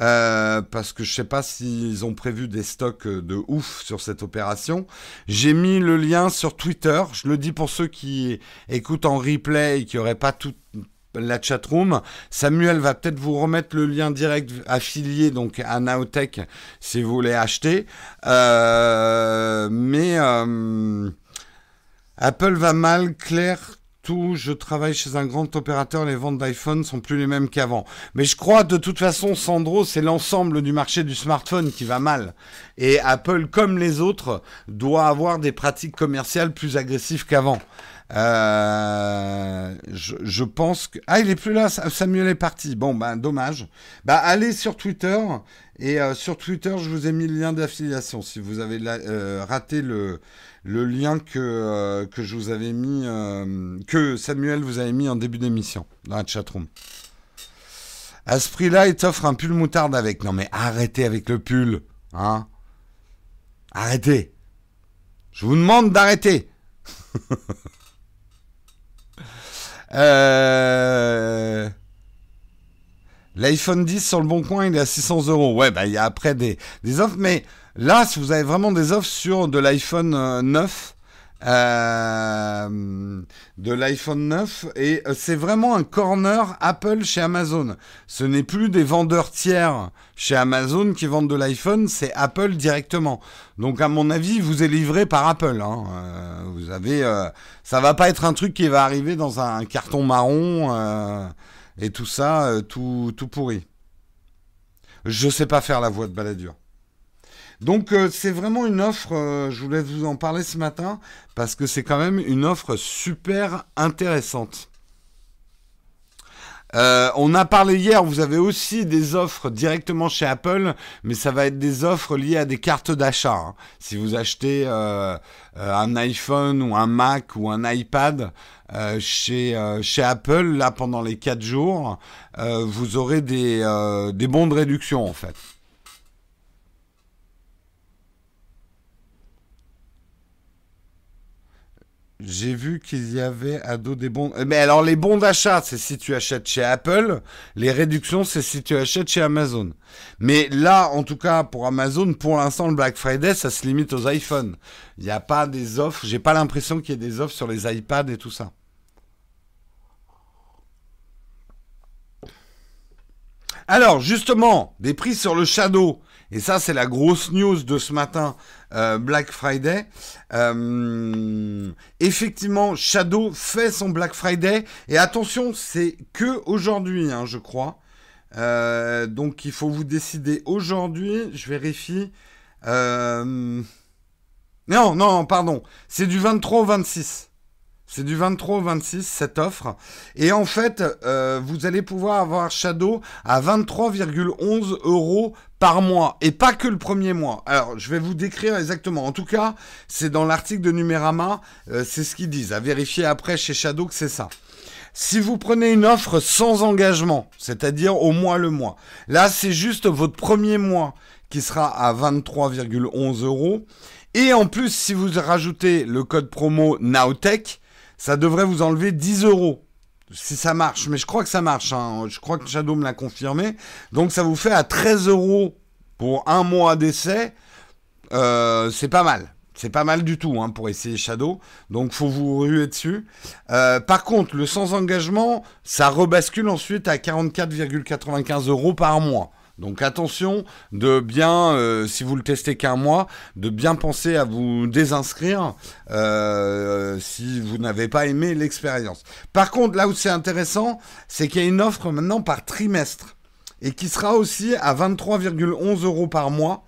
Euh, parce que je sais pas s'ils ont prévu des stocks de ouf sur cette opération. J'ai mis le lien sur Twitter. Je le dis pour ceux qui écoutent en replay et qui n'auraient pas toute la chatroom. Samuel va peut-être vous remettre le lien direct affilié donc à Naotech si vous voulez acheter. mais Apple va mal, clair, tout. Je travaille chez un grand opérateur, les ventes d'iPhone sont plus les mêmes qu'avant. Mais je crois de toute façon, Sandro, c'est l'ensemble du marché du smartphone qui va mal. Et Apple, comme les autres, doit avoir des pratiques commerciales plus agressives qu'avant. Euh, je, pense que... Ah, il est plus là, Samuel est parti. Bon, ben, dommage. Bah, allez sur Twitter. Et euh, sur Twitter, je vous ai mis le lien d'affiliation. Si vous avez euh, raté le, lien que, je vous avais mis, que Samuel vous avait mis en début d'émission dans la chatroom. À ce prix-là, il t'offre un pull moutarde avec. Non mais arrêtez avec le pull, hein Arrêtez. Je vous demande d'arrêter. [laughs] Euh, L'iPhone 10 sur le bon coin, il est à 600 euros. Ouais, bah il y a après des, des offres, mais Là, si vous avez vraiment des offres sur de l'iPhone 9, euh, euh, de l'iPhone 9 et euh, c'est vraiment un corner Apple chez Amazon. Ce n'est plus des vendeurs tiers chez Amazon qui vendent de l'iPhone, c'est Apple directement. Donc à mon avis, vous est livré par Apple. Hein. vous avez, ça va pas être un truc qui va arriver dans un carton marron et tout ça, tout, tout pourri. Je sais pas faire la voix de baladure. Donc euh, c'est vraiment une offre, euh, je voulais vous en parler ce matin, parce que c'est quand même une offre super intéressante. Euh, on a parlé hier, vous avez aussi des offres directement chez Apple, mais ça va être des offres liées à des cartes d'achat. Hein. Si vous achetez un iPhone ou un Mac ou un iPad chez, chez Apple, là pendant les 4 jours, vous aurez des, des bons de réduction en fait. J'ai vu qu'il y avait à dos des bons. Mais alors, les bons d'achat, c'est si tu achètes chez Apple. Les réductions, c'est si tu achètes chez Amazon. Mais là, en tout cas, pour Amazon, pour l'instant, le Black Friday, ça se limite aux iPhones. Il n'y a pas des offres. J'ai pas l'impression qu'il y ait des offres sur les iPads et tout ça. Alors, justement, des prix sur le Shadow. Et ça, c'est la grosse news de ce matin, euh, Black Friday. Euh, effectivement, Shadow fait son Black Friday. Et attention, c'est que aujourd'hui, hein, je crois. Euh, donc, il faut vous décider aujourd'hui. Je vérifie. Non, non, pardon. C'est du 23 au 26. C'est du 23 au 26 cette offre. Et en fait, euh, vous allez pouvoir avoir Shadow à 23,11 euros par mois. Et pas que le premier mois. Alors, je vais vous décrire exactement. En tout cas, c'est dans l'article de Numérama. Euh, c'est ce qu'ils disent. À vérifier après chez Shadow que c'est ça. Si vous prenez une offre sans engagement, c'est-à-dire au mois le mois, là c'est juste votre premier mois qui sera à 23,11 euros. Et en plus, si vous rajoutez le code promo Nowtech, ça devrait vous enlever 10 euros. Si ça marche, mais je crois que ça marche. Hein. Je crois que Shadow me l'a confirmé. Donc ça vous fait à 13 euros pour un mois d'essai. Euh, c'est pas mal. C'est pas mal du tout hein, pour essayer Shadow. Donc faut vous ruer dessus. Euh, par contre, le sans engagement, ça rebascule ensuite à 44,95 euros par mois. Donc attention de bien, euh, si vous le testez qu'un mois, de bien penser à vous désinscrire euh, si vous n'avez pas aimé l'expérience. Par contre, là où c'est intéressant, c'est qu'il y a une offre maintenant par trimestre et qui sera aussi à 23,11 euros par mois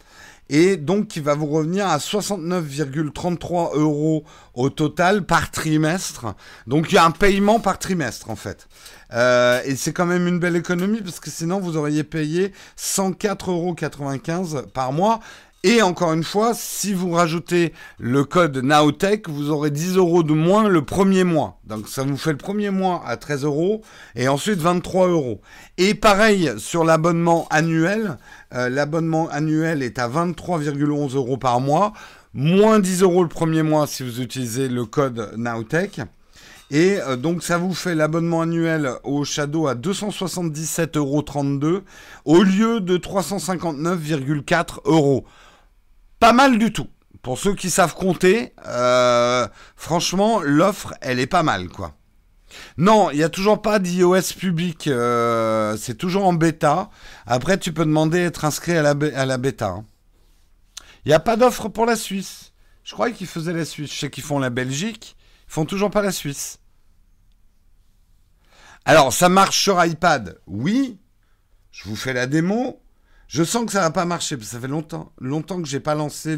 et donc qui va vous revenir à 69,33 euros au total par trimestre. Donc il y a un paiement par trimestre en fait. Euh, et c'est quand même une belle économie parce que sinon vous auriez payé 104,95 euros par mois. Et encore une fois, si vous rajoutez le code Nowtech, vous aurez 10 euros de moins le premier mois. Donc ça vous fait le premier mois à 13 euros et ensuite 23 euros. Et pareil sur l'abonnement annuel, euh, l'abonnement annuel est à 23,11 euros par mois. moins 10 euros le premier mois si vous utilisez le code Nowtech. Et euh, donc ça vous fait l'abonnement annuel au Shadow à 277,32 euros au lieu de 359,4 euros. Pas mal du tout. Pour ceux qui savent compter, euh, franchement, l'offre, elle est pas mal, quoi. Non, il n'y a toujours pas d'iOS public. Euh, c'est toujours en bêta. Après, tu peux demander d'être inscrit à la, à la bêta. Hein. Il n'y a pas d'offre pour la Suisse. Je croyais qu'ils faisaient la Suisse. Je sais qu'ils font la Belgique. Ils font toujours pas la Suisse. Alors, ça marche sur iPad Oui. Je vous fais la démo. Je sens que ça va pas marcher. ça fait longtemps, longtemps que j'ai pas lancé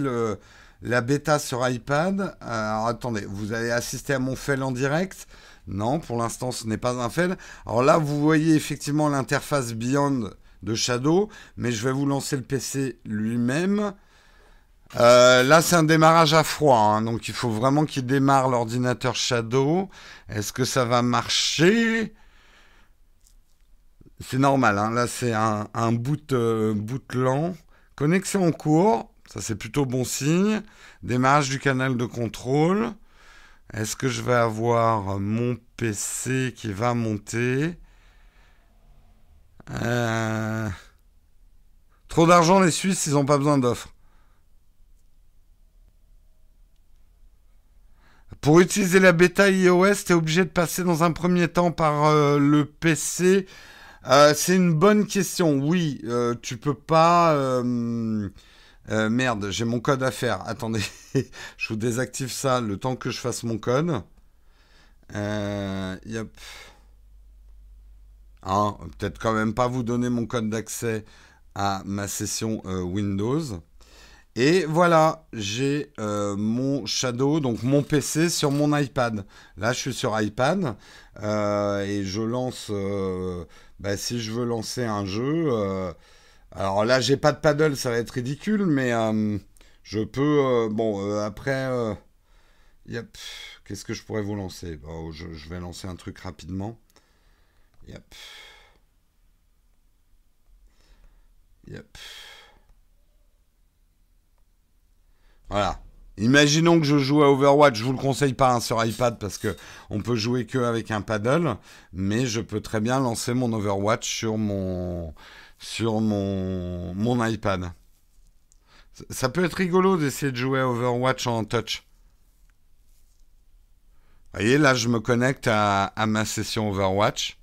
la bêta sur iPad. Alors, attendez, vous allez assister à mon fail en direct? Non, pour l'instant, ce n'est pas un fail. Alors là, vous voyez effectivement l'interface Beyond de Shadow, mais je vais vous lancer le PC lui-même. Euh, là, c'est un démarrage à froid, hein, donc il faut vraiment qu'il démarre l'ordinateur Shadow. Est-ce que ça va marcher? C'est normal, hein. là c'est un, boot, euh, boot lent. Connexion en cours, ça c'est plutôt bon signe. Démarrage du canal de contrôle. Est-ce que je vais avoir mon PC qui va monter? Euh, Trop d'argent, les Suisses, ils n'ont pas besoin d'offres. Pour utiliser la bêta iOS, tu es obligé de passer dans un premier temps par euh, le PC. Euh, c'est une bonne question. Oui, tu peux pas. Euh, merde, j'ai mon code à faire. [laughs] Attendez, je vous désactive ça le temps que je fasse mon code. Euh, hein, Peut-être quand même pas vous donner mon code d'accès à ma session euh, Windows. Et voilà, j'ai mon Shadow, donc mon PC sur mon iPad. Là, je suis sur iPad et je lance. Bah, si je veux lancer un jeu alors là, j'ai pas de paddle, ça va être ridicule, mais euh, je peux. Euh, bon, euh, après, yep, qu'est-ce que je pourrais vous lancer? Je, vais lancer un truc rapidement. Yep. Yep. Voilà. Imaginons que je joue à Overwatch, je vous le conseille pas hein, sur iPad parce que on peut jouer que avec un paddle, mais je peux très bien lancer mon Overwatch sur mon sur mon, mon iPad. Ça peut être rigolo d'essayer de jouer à Overwatch en touch. Vous voyez, là, je me connecte à, à ma session Overwatch.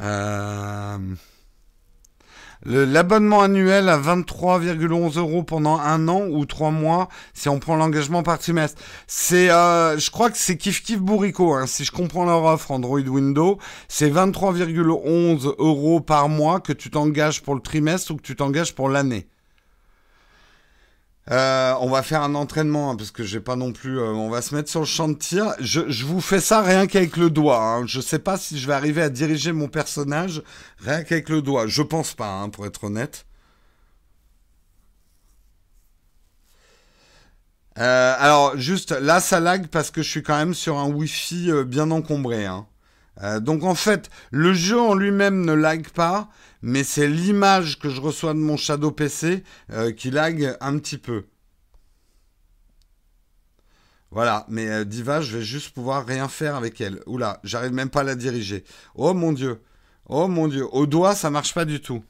Euh... L'abonnement annuel à 23,11 euros pendant un an ou trois mois si on prend l'engagement par trimestre. C'est, euh, je crois que c'est kiff kiff bourrico. Hein. Si je comprends leur offre Android Windows, c'est 23,11 euros par mois que tu t'engages pour le trimestre ou que tu t'engages pour l'année. Euh, on va faire un entraînement hein, parce que j'ai pas non plus. Euh, on va se mettre sur le champ de tir. Je, vous fais ça rien qu'avec le doigt. Hein. Je sais pas si je vais arriver à diriger mon personnage rien qu'avec le doigt. Je pense pas, hein, pour être honnête. Euh, alors juste là ça lag parce que je suis quand même sur un Wi-Fi bien encombré. Donc en fait le jeu en lui-même ne lag pas, mais c'est l'image que je reçois de mon Shadow PC euh, qui lag un petit peu. Voilà, mais euh, Diva, je vais juste pouvoir rien faire avec elle. Oula, j'arrive même pas à la diriger. Oh mon dieu. Oh mon dieu. Au doigt, ça marche pas du tout.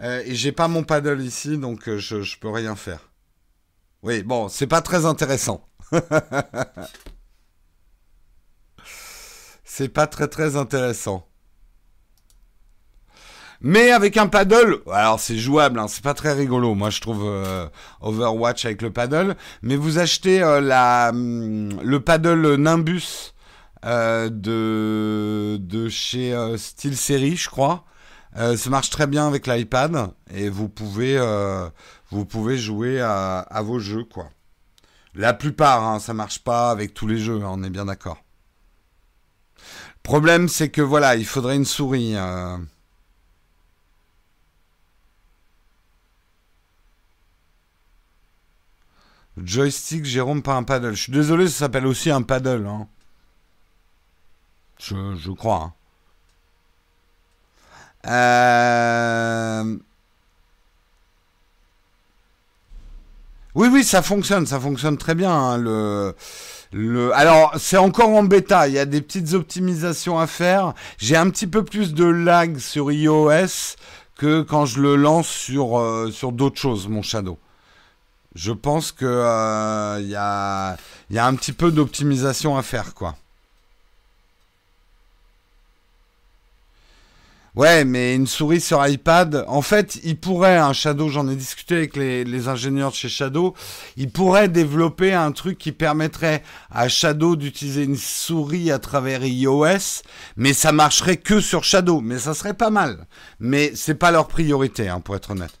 Euh, et j'ai pas mon paddle ici, donc je, je peux rien faire. Oui, bon, c'est pas très intéressant. [laughs] c'est pas très très intéressant. Mais avec un paddle, alors c'est jouable, hein, c'est pas très rigolo. Moi, je trouve euh, Overwatch avec le paddle. Mais vous achetez euh, hum, le paddle Nimbus euh, de, chez SteelSeries, je crois. ça marche très bien avec l'iPad et vous pouvez, jouer à, à, vos jeux, quoi. La plupart, hein, ça marche pas avec tous les jeux, hein, on est bien d'accord. Problème, c'est que voilà, il faudrait une souris. Joystick, Jérôme, pas un paddle. Je suis désolé, ça s'appelle aussi un paddle. Hein. Je, crois. Hein. Euh, oui, oui, ça fonctionne, ça fonctionne très bien. Hein, le, Alors, c'est encore en bêta, il y a des petites optimisations à faire. J'ai un petit peu plus de lag sur iOS que quand je le lance sur, euh, sur d'autres choses, mon Shadow. Je pense qu'il euh, y, a, y a un petit peu d'optimisation à faire, quoi. Ouais, mais une souris sur iPad, en fait, il pourrait, un Shadow, j'en ai discuté avec les, ingénieurs de chez Shadow, il pourrait développer un truc qui permettrait à Shadow d'utiliser une souris à travers iOS, mais ça marcherait que sur Shadow, mais ça serait pas mal. Mais c'est pas leur priorité, hein, pour être honnête.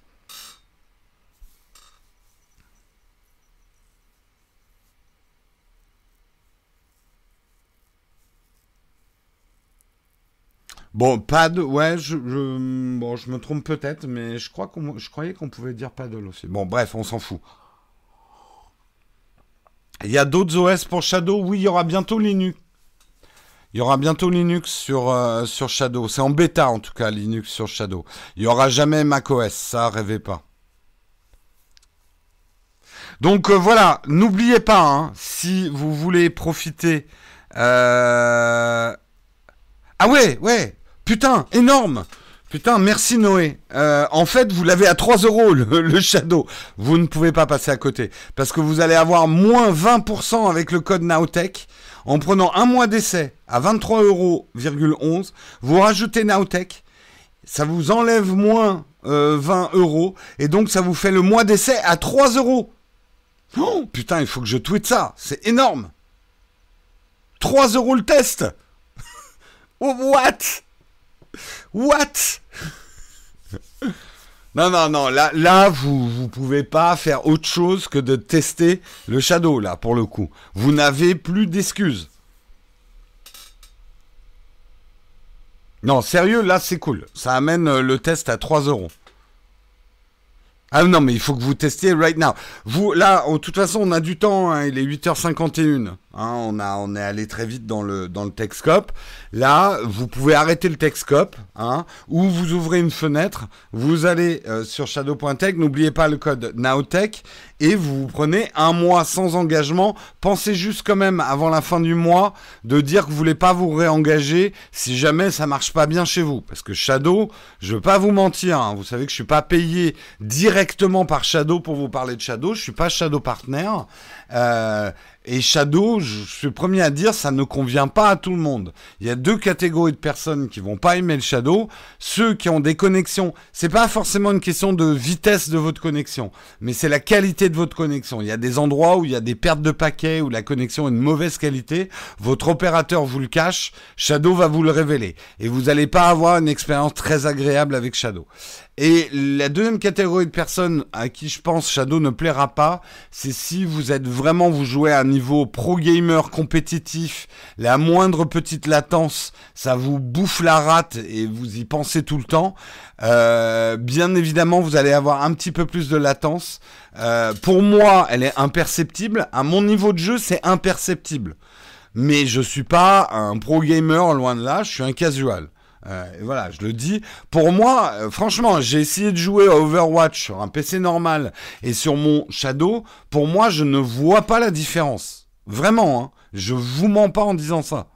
Bon, pad, ouais, je, me trompe peut-être, mais je, crois qu'on, je croyais qu'on pouvait dire paddle aussi. Bon, bref, on s'en fout. Il y a d'autres OS pour Shadow? Oui, il y aura bientôt Linux. Il y aura bientôt Linux sur, euh, Shadow. C'est en bêta en tout cas, Linux sur Shadow. Il n'y aura jamais macOS, ça, rêvez pas. Donc euh, voilà, n'oubliez pas, hein, si vous voulez profiter... Euh, ah ouais, ouais, Putain, énorme Putain, merci Noé. Euh, en fait, vous l'avez à 3 euros le, Shadow. Vous ne pouvez pas passer à côté. Parce que vous allez avoir moins 20% avec le code Nowtech. En prenant un mois d'essai à 23 euros, vous rajoutez Nowtech. Ça vous enlève moins 20 euh, euros. Et donc, ça vous fait le mois d'essai à 3 euros. Oh, putain, il faut que je tweete ça. C'est énorme. 3 euros le test. [laughs] oh, what? What? Non, non, non, là, là vous ne pouvez pas faire autre chose que de tester le Shadow, là, pour le coup. Vous n'avez plus d'excuses. Non, sérieux, là, c'est cool. Ça amène euh, le test à 3 euros. Ah non, mais il faut que vous testiez right now. Vous, là, de toute façon, on a du temps. Hein, il est 8h51. Hein, on, a, on est allé très vite dans le, dans le Texcope. Là, vous pouvez arrêter le Texcope. Hein, ou vous ouvrez une fenêtre. Vous allez euh, sur shadow.tech. N'oubliez pas le code NowTech. Et vous, prenez un mois sans engagement. Pensez juste quand même, avant la fin du mois, de dire que vous voulez pas vous réengager si jamais ça marche pas bien chez vous. Parce que Shadow, je veux pas vous mentir. Hein, vous savez que je suis pas payé direct directement par Shadow pour vous parler de Shadow. Je suis pas Shadow Partner. Euh, et Shadow, je suis le premier à dire, ça ne convient pas à tout le monde. Il y a deux catégories de personnes qui vont pas aimer le Shadow. Ceux qui ont des connexions, c'est pas forcément une question de vitesse de votre connexion, mais c'est la qualité de votre connexion. Il y a des endroits où il y a des pertes de paquets, où la connexion est de mauvaise qualité. Votre opérateur vous le cache, Shadow va vous le révéler. Et vous n'allez pas avoir une expérience très agréable avec Shadow. Et la deuxième catégorie de personnes à qui je pense Shadow ne plaira pas, c'est si vous êtes vraiment, vous jouez à un niveau pro gamer compétitif, la moindre petite latence, ça vous bouffe la rate et vous y pensez tout le temps. Euh, bien évidemment, vous allez avoir un petit peu plus de latence. Euh, pour moi, elle est imperceptible. À mon niveau de jeu, c'est imperceptible. Mais je suis pas un pro gamer, loin de là, je suis un casual. Euh, voilà, je le dis. Pour moi, euh, franchement, j'ai essayé de jouer à Overwatch sur un PC normal et sur mon Shadow. Pour moi, je ne vois pas la différence. Vraiment, hein. je vous mens pas en disant ça.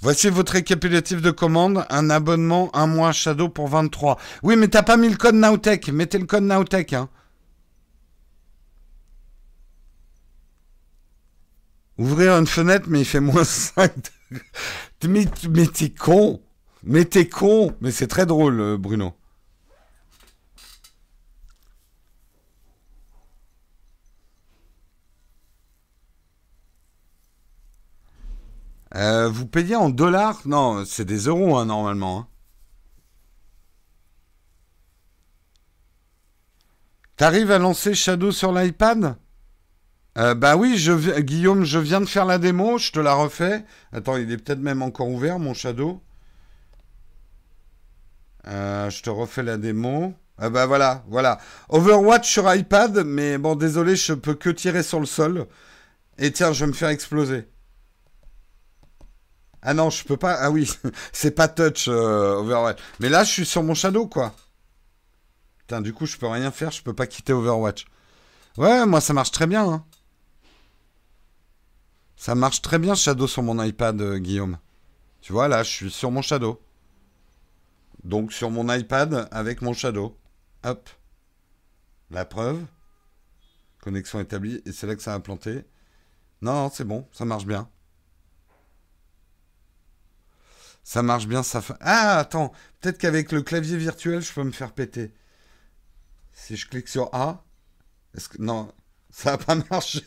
Voici votre récapitulatif de commande. Un abonnement, un mois Shadow pour 23. Oui, mais t'as pas mis le code Nowtech. Mettez le code Nowtech. Hein. Ouvrir une fenêtre, mais il fait moins [laughs] 5 Mais, t'es con Mais t'es con Mais c'est très drôle, euh, Bruno. Euh, vous payez en dollars? Non, c'est des euros hein, normalement. Hein. T'arrives à lancer Shadow sur l'iPad? Euh, bah oui, Guillaume, je viens de faire la démo, je te la refais. Attends, il est peut-être même encore ouvert, mon Shadow. Euh, je te refais la démo. Ah bah voilà, voilà. Overwatch sur iPad, mais bon, désolé, je peux que tirer sur le sol. Et tiens, je vais me faire exploser. Ah non, je peux pas. Ah oui, [laughs] c'est pas touch euh, Overwatch. Mais là, je suis sur mon Shadow, quoi. Putain, du coup, je peux rien faire, je peux pas quitter Overwatch. Ouais, moi, ça marche très bien. Hein. Ça marche très bien, Shadow, sur mon iPad, euh, Guillaume. Tu vois, là, je suis sur mon Shadow. Donc, sur mon iPad, avec mon Shadow. Hop. La preuve. Connexion établie. Et c'est là que ça a planté. Non, c'est bon, ça marche bien. Ça marche bien, ça fait... Ah, attends, peut-être qu'avec le clavier virtuel, je peux me faire péter. Si je clique sur A. Non, [laughs] ça va pas marcher.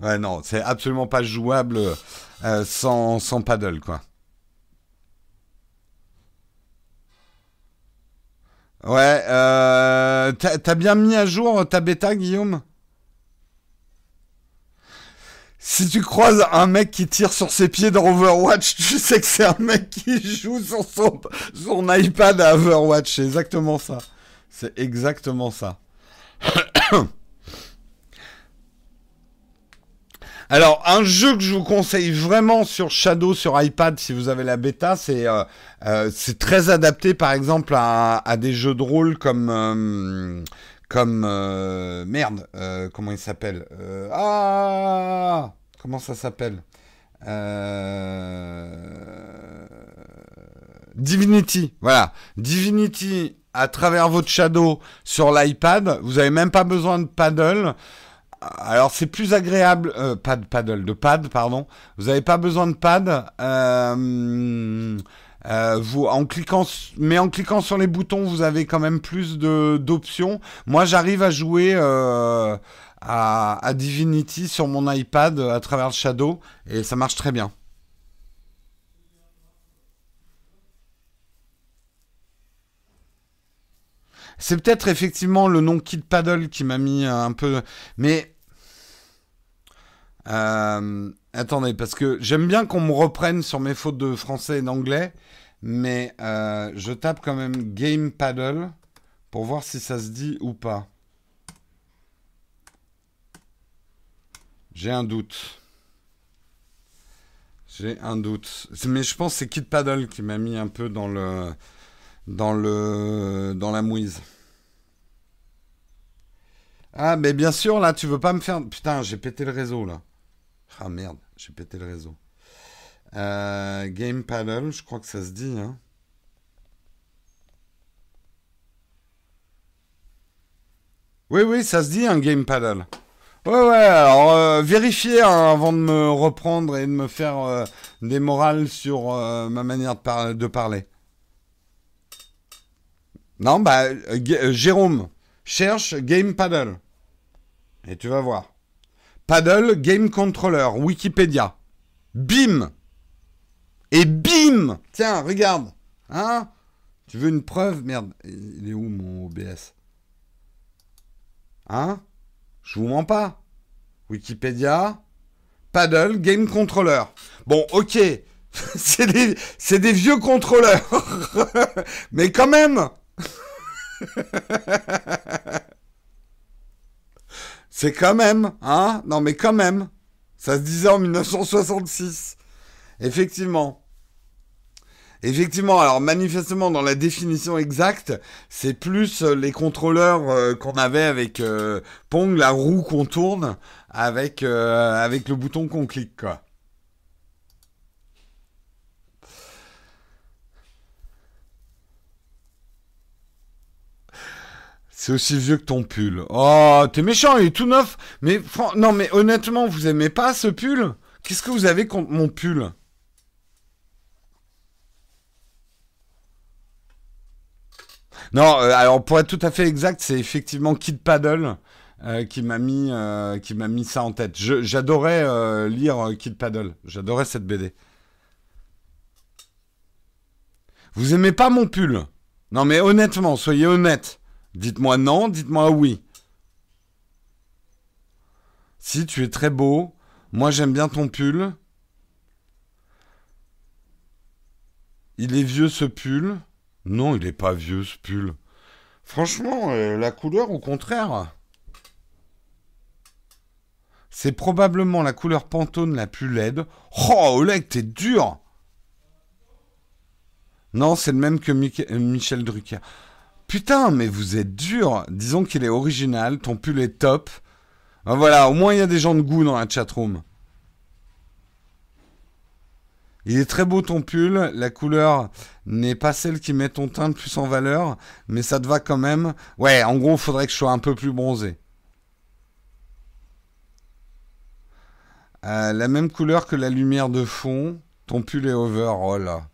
Ouais, non, c'est absolument pas jouable euh, sans, paddle, quoi. Ouais, euh, t'as bien mis à jour ta bêta, Guillaume? Si tu croises un mec qui tire sur ses pieds dans Overwatch, tu sais que c'est un mec qui joue sur son, son iPad à Overwatch. C'est exactement ça. C'est exactement ça. [coughs] Alors, un jeu que je vous conseille vraiment sur Shadow, sur iPad, si vous avez la bêta, c'est euh, euh, très adapté, par exemple, à, des jeux de rôle comme... Euh, comme merde, comment il s'appelle Ah Comment ça s'appelle Divinity, voilà. Divinity à travers votre Shadow sur l'iPad, vous n'avez même pas besoin de paddle. Alors c'est plus agréable, euh, pas de paddle, de pad, pardon. Vous n'avez pas besoin de pad. Euh, euh, vous, en cliquant, mais en cliquant sur les boutons, vous avez quand même plus de d'options. Moi, j'arrive à jouer à, à, Divinity sur mon iPad à travers le Shadow et ça marche très bien. C'est peut-être effectivement le nom Kid Paddle qui m'a mis un peu. Mais. Euh, attendez, parce que j'aime bien qu'on me reprenne sur mes fautes de français et d'anglais. Mais euh, je tape quand même Game Paddle pour voir si ça se dit ou pas. J'ai un doute. J'ai un doute. Mais je pense que c'est Kid Paddle qui m'a mis un peu dans le dans le dans la mouise. Ah, mais bien sûr, là, tu veux pas me faire. Putain, j'ai pété le réseau, là. Ah merde, j'ai pété le réseau. Euh, game Paddle, je crois que ça se dit, hein. Oui, oui, ça se dit un Game Paddle. Ouais, ouais, alors euh, vérifiez hein, avant de me reprendre et de me faire euh, des morales sur ma manière de, parler. Non, bah, Jérôme, cherche Game Paddle. Et tu vas voir. Paddle Game Controller, Wikipédia. Bim Et bim Tiens, regarde. Hein? Tu veux une preuve? Merde, il est où mon OBS Hein? Je vous mens pas. Wikipédia. Paddle Game Controller. Bon, ok. [laughs] c'est des, des vieux contrôleurs. [laughs] Mais quand même [laughs] C'est quand même, hein? Non, mais quand même. Ça se disait en 1966. Effectivement. Effectivement, alors manifestement dans la définition exacte, c'est plus euh, les contrôleurs euh, qu'on avait avec euh, Pong, la roue qu'on tourne avec, avec le bouton qu'on clique, quoi. C'est aussi vieux que ton pull. Oh, t'es méchant, il est tout neuf. Mais non, mais honnêtement, vous aimez pas ce pull? Qu'est-ce que vous avez contre mon pull? Non, euh, alors pour être tout à fait exact, c'est effectivement Kid Paddle euh, qui m'a mis euh, qui m'a mis ça en tête. J'adorais lire Kid Paddle. J'adorais cette BD. Vous aimez pas mon pull? Non, mais honnêtement, soyez honnête. Dites-moi non, dites-moi oui. Si tu es très beau, moi j'aime bien ton pull. Il est vieux ce pull? Non, il n'est pas vieux ce pull. Franchement, euh, la couleur au contraire. C'est probablement la couleur Pantone la plus laide. Oh, Oleg, t'es dur Non, c'est le même que euh, Michel Drucker. Putain, mais vous êtes dur. Disons qu'il est original, ton pull est top. Ben voilà, au moins il y a des gens de goût dans la chatroom. Il est très beau ton pull, la couleur n'est pas celle qui met ton teint le plus en valeur, mais ça te va quand même. Ouais, en gros, il faudrait que je sois un peu plus bronzé. Euh, la même couleur que la lumière de fond. Ton pull est over, oh là.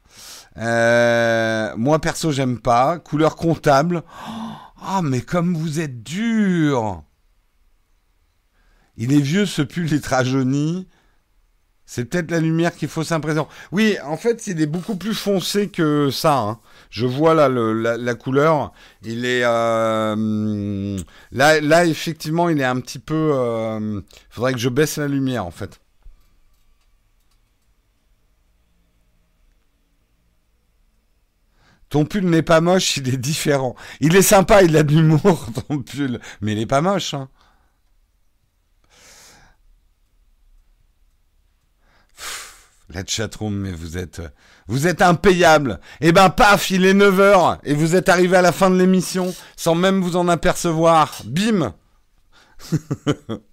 Euh, moi perso, j'aime pas. Couleur comptable. Ah, oh, mais comme vous êtes dur. Il est vieux ce pull, il est rajeuni. C'est peut-être la lumière qui faut s'impressionner. Oui, en fait, il est beaucoup plus foncé que ça. Hein. Je vois là la, couleur. Il est euh, là, là effectivement, il est un petit peu. Il euh, faudrait que je baisse la lumière en fait. Ton pull n'est pas moche, il est différent. Il est sympa, il a de l'humour, [laughs] ton pull. Mais il n'est pas moche. Hein. La chatroom, mais vous êtes, vous êtes impayable. Eh ben, paf, il est 9h et vous êtes arrivé à la fin de l'émission sans même vous en apercevoir. Bim [laughs]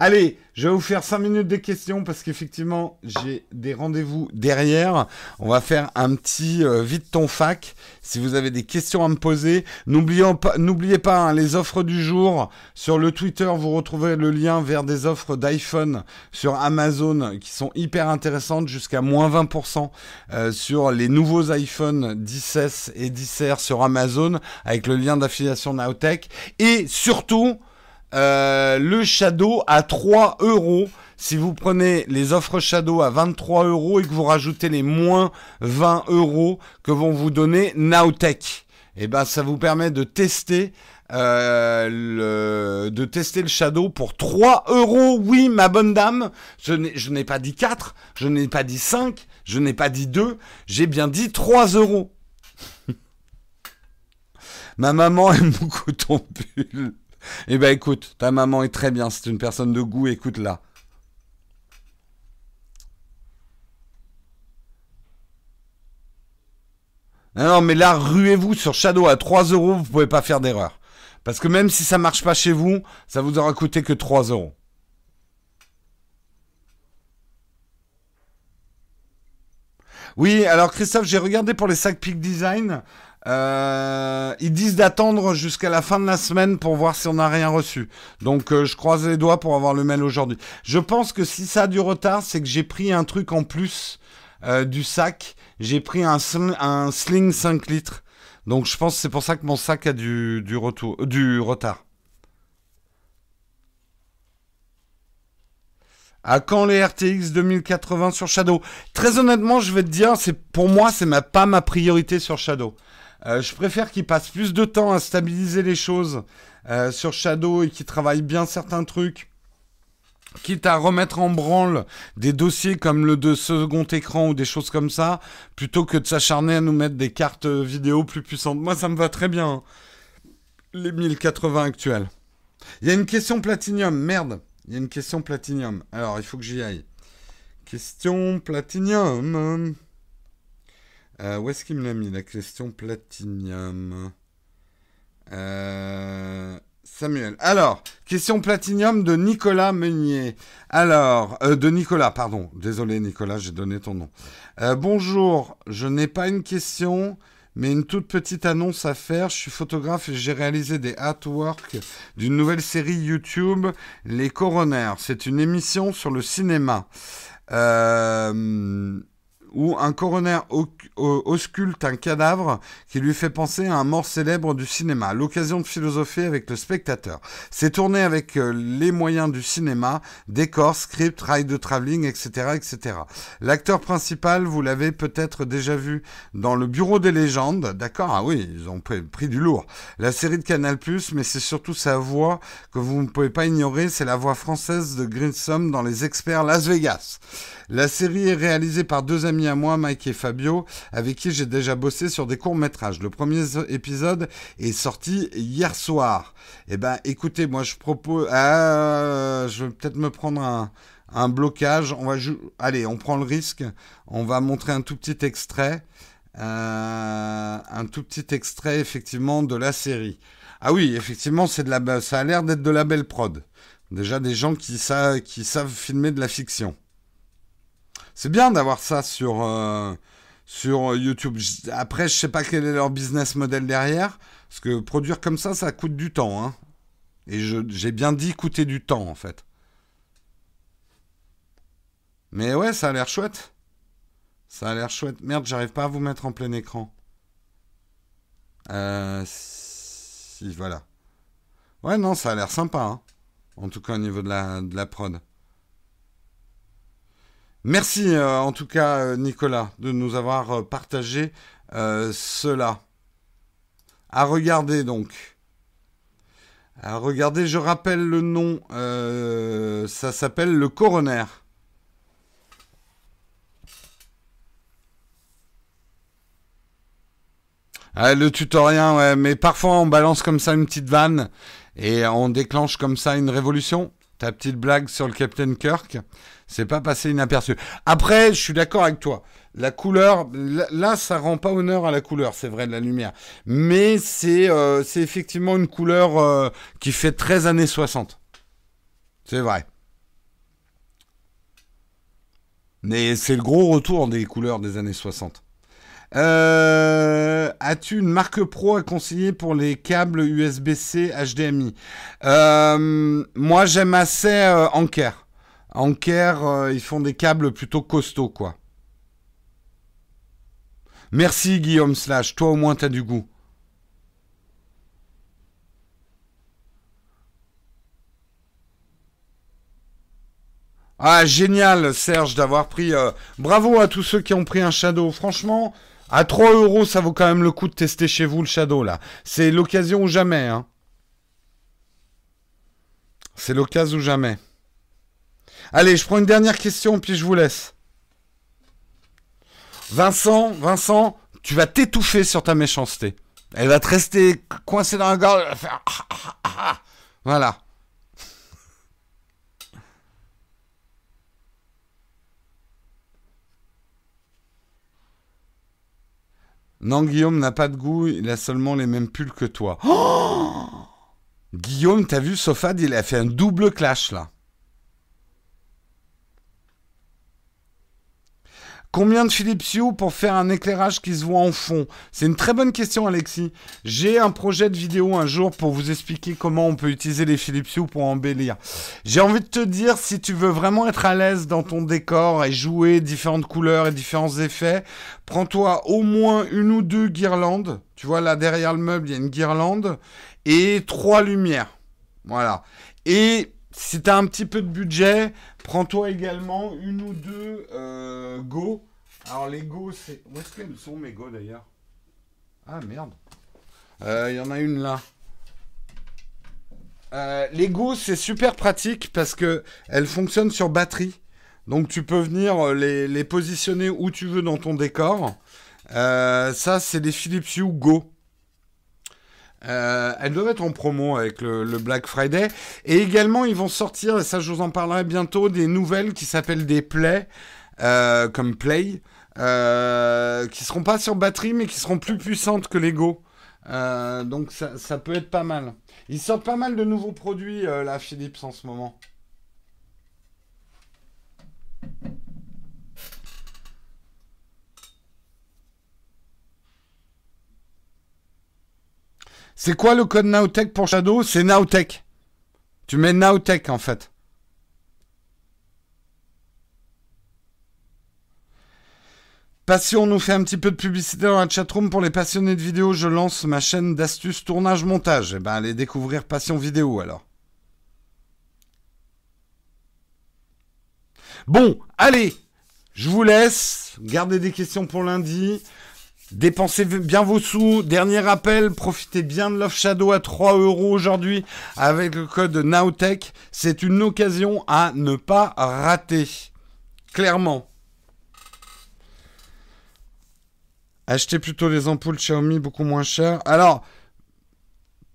Allez, je vais vous faire 5 minutes de questions parce qu'effectivement, j'ai des rendez-vous derrière. On va faire un petit euh, vite ton fac. Si vous avez des questions à me poser, n'oubliez pas, hein, les offres du jour. Sur le Twitter, vous retrouverez le lien vers des offres d'iPhone sur Amazon qui sont hyper intéressantes, jusqu'à moins 20% euh, sur les nouveaux iPhone 10S et 10R sur Amazon avec le lien d'affiliation Nowtech. Et surtout, euh, le Shadow à 3 euros. Si vous prenez les offres Shadow à 23 euros et que vous rajoutez les moins 20 euros que vont vous donner Nowtech, eh ben ça vous permet de tester euh, le Shadow pour 3 euros. Oui, ma bonne dame, je n'ai pas dit 4, je n'ai pas dit 5, je n'ai pas dit 2, j'ai bien dit 3 euros. [laughs] ma maman aime beaucoup ton pull. Eh ben écoute, ta maman est très bien, c'est une personne de goût, écoute-la. Non, mais là, ruez-vous sur Shadow à 3 euros, vous pouvez pas faire d'erreur. Parce que même si ça marche pas chez vous, ça vous aura coûté que 3 euros. Oui, alors Christophe, j'ai regardé pour les sacs Peak Design. Euh, ils disent d'attendre jusqu'à la fin de la semaine pour voir si on n'a rien reçu. Donc euh, je croise les doigts pour avoir le mail aujourd'hui. Je pense que si ça a du retard, c'est que j'ai pris un truc en plus euh, du sac. J'ai pris un, sling 5 litres. Donc je pense que c'est pour ça que mon sac a du, retard. À quand les RTX 2080 sur Shadow? Très honnêtement, je vais te dire, pour moi, c'est ma, pas ma priorité sur Shadow. Euh, je préfère qu'il passe plus de temps à stabiliser les choses euh, sur Shadow et qu'il travaille bien certains trucs. Quitte à remettre en branle des dossiers comme le de second écran ou des choses comme ça, plutôt que de s'acharner à nous mettre des cartes vidéo plus puissantes. Moi, ça me va très bien. Hein. Les 1080 actuels. Il y a une question platinium. Merde. Il y a une question platinium. Alors, il faut que j'y aille. Question platinium. Euh, où est-ce qu'il me l'a mis la question platinium euh, Samuel. Alors, question platinium de Nicolas Meunier. Alors, euh, de Nicolas, pardon. Désolé Nicolas, j'ai donné ton nom. bonjour, je n'ai pas une question, mais une toute petite annonce à faire. Je suis photographe et j'ai réalisé des artworks d'une nouvelle série YouTube, Les Coronaires. C'est une émission sur le cinéma. Où un coroner ausculte un cadavre qui lui fait penser à un mort célèbre du cinéma, l'occasion de philosopher avec le spectateur. C'est tourné avec euh, les moyens du cinéma, décors, script, rails de travelling, etc., etc. L'acteur principal, vous l'avez peut-être déjà vu dans Le Bureau des légendes, d'accord? Ah oui, ils ont pris du lourd. La série de Canal+, mais c'est surtout sa voix que vous ne pouvez pas ignorer, c'est la voix française de Grissom dans Les Experts Las Vegas. La série est réalisée par deux amis à moi, Mike et Fabio, avec qui j'ai déjà bossé sur des courts-métrages. Le premier épisode est sorti hier soir. Eh ben, écoutez, moi je propose... Ah, je vais peut-être me prendre un, blocage. On va Allez, on prend le risque. On va montrer un tout petit extrait. Euh, un tout petit extrait, effectivement, de la série. Ah oui, effectivement, c'est de la... ça a l'air d'être de la belle prod. Déjà des gens qui savent filmer de la fiction. C'est bien d'avoir ça sur, euh, sur YouTube. Après, je sais pas quel est leur business model derrière. Parce que produire comme ça, ça coûte du temps. Hein. Et j'ai bien dit coûter du temps, en fait. Mais ouais, ça a l'air chouette. Ça a l'air chouette. Merde, j'arrive pas à vous mettre en plein écran. Euh, si, voilà. Ouais, non, ça a l'air sympa. Hein. En tout cas, au niveau de la, de la prod. Merci, euh, en tout cas, euh, Nicolas, de nous avoir partagé cela. À regarder, donc. À regarder, je rappelle le nom. ça s'appelle Le Coroner. Ah, le tutoriel, ouais, mais parfois on balance comme ça une petite vanne et on déclenche comme ça une révolution. Ta petite blague sur le Captain Kirk, c'est pas passé inaperçu. Après, je suis d'accord avec toi. La couleur, là, ça rend pas honneur à la couleur, c'est vrai, de la lumière. Mais c'est euh, effectivement une couleur euh, qui fait 13 années 60. C'est vrai. Mais c'est le gros retour des couleurs des années 60. Euh, as-tu une marque pro à conseiller pour les câbles USB-C HDMI Moi, j'aime assez euh, Anker. Anker, ils font des câbles plutôt costauds, quoi. Merci Guillaume Slash, toi au moins t'as du goût. Ah génial Serge d'avoir pris... bravo à tous ceux qui ont pris un Shadow. Franchement, à 3 euros, ça vaut quand même le coup de tester chez vous le Shadow, là. C'est l'occasion ou jamais, hein. C'est l'occasion ou jamais. Allez, je prends une dernière question, puis je vous laisse. Vincent, Vincent, tu vas t'étouffer sur ta méchanceté. Elle va te rester coincée dans la gorge. Faire... Voilà. Non, Guillaume n'a pas de goût, il a seulement les mêmes pulls que toi. Oh Guillaume, t'as vu, Sofad, il a fait un double clash là. Combien de Philips Hue pour faire un éclairage qui se voit en fond? C'est une très bonne question, Alexis. J'ai un projet de vidéo un jour pour vous expliquer comment on peut utiliser les Philips Hue pour embellir. J'ai envie de te dire, si tu veux vraiment être à l'aise dans ton décor et jouer différentes couleurs et différents effets, prends-toi au moins une ou deux guirlandes. Tu vois, là, derrière le meuble, il y a une guirlande et trois lumières. Voilà. Et si tu as un petit peu de budget, prends-toi également une ou deux euh, Go. Alors les Go, c'est... Où est-ce qu'elles sont mes Go d'ailleurs? Ah merde. Euh, il y en a une là. Euh, les Go, c'est super pratique parce que elles fonctionnent sur batterie. Donc tu peux venir les, les positionner où tu veux dans ton décor. ça, c'est des Philips Hue Go. Euh, elles doivent être en promo avec le, Black Friday. Et également, ils vont sortir, et ça je vous en parlerai bientôt, des nouvelles qui s'appellent des Play, euh, comme Play, euh, qui seront pas sur batterie, mais qui seront plus puissantes que Lego. Euh, donc ça, ça, peut être pas mal. Ils sortent pas mal de nouveaux produits, là, Philips, en ce moment. C'est quoi le code Nowtech pour Shadow? C'est Nowtech. Tu mets Nowtech en fait. Passion nous fait un petit peu de publicité dans la chatroom. Pour les passionnés de vidéo, je lance ma chaîne d'astuces tournage-montage. Eh ben, allez découvrir Passion Vidéo alors. Bon, allez, je vous laisse. Gardez des questions pour lundi. Dépensez bien vos sous. Dernier rappel, profitez bien de l'off Shadow à 3 euros aujourd'hui avec le code Nowtech. C'est une occasion à ne pas rater. clairement. Achetez plutôt les ampoules Xiaomi beaucoup moins chères. Alors,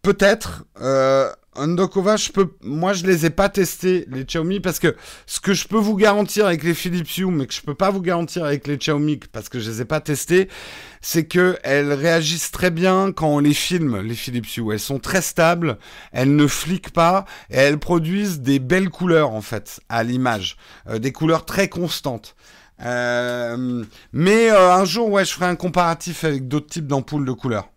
peut-être. Euh, Undokova, je peux, moi je les ai pas testés les Xiaomi parce que ce que je peux vous garantir avec les Philips Hue, mais que je peux pas vous garantir avec les Xiaomi parce que je les ai pas testés, c'est que elles réagissent très bien quand on les filme les Philips Hue. Elles sont très stables, elles ne fliquent pas et elles produisent des belles couleurs en fait à l'image, euh, des couleurs très constantes. Euh, mais euh, un jour, ouais, je ferai un comparatif avec d'autres types d'ampoules de couleurs.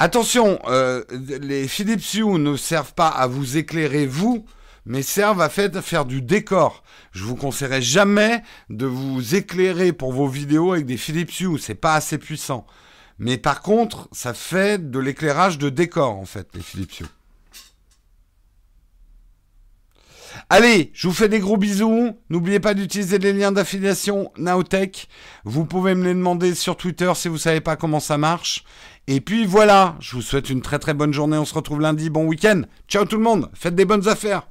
Attention, euh, les Philips Hue ne servent pas à vous éclairer vous, mais servent à faire du décor. Je vous conseillerais jamais de vous éclairer pour vos vidéos avec des Philips Hue, c'est pas assez puissant. Mais par contre, ça fait de l'éclairage de décor en fait, les Philips Hue. Allez, je vous fais des gros bisous. N'oubliez pas d'utiliser les liens d'affiliation Naotech. Vous pouvez me les demander sur Twitter si vous ne savez pas comment ça marche. Et puis voilà, je vous souhaite une très très bonne journée. On se retrouve lundi. Bon week-end. Ciao tout le monde. Faites des bonnes affaires.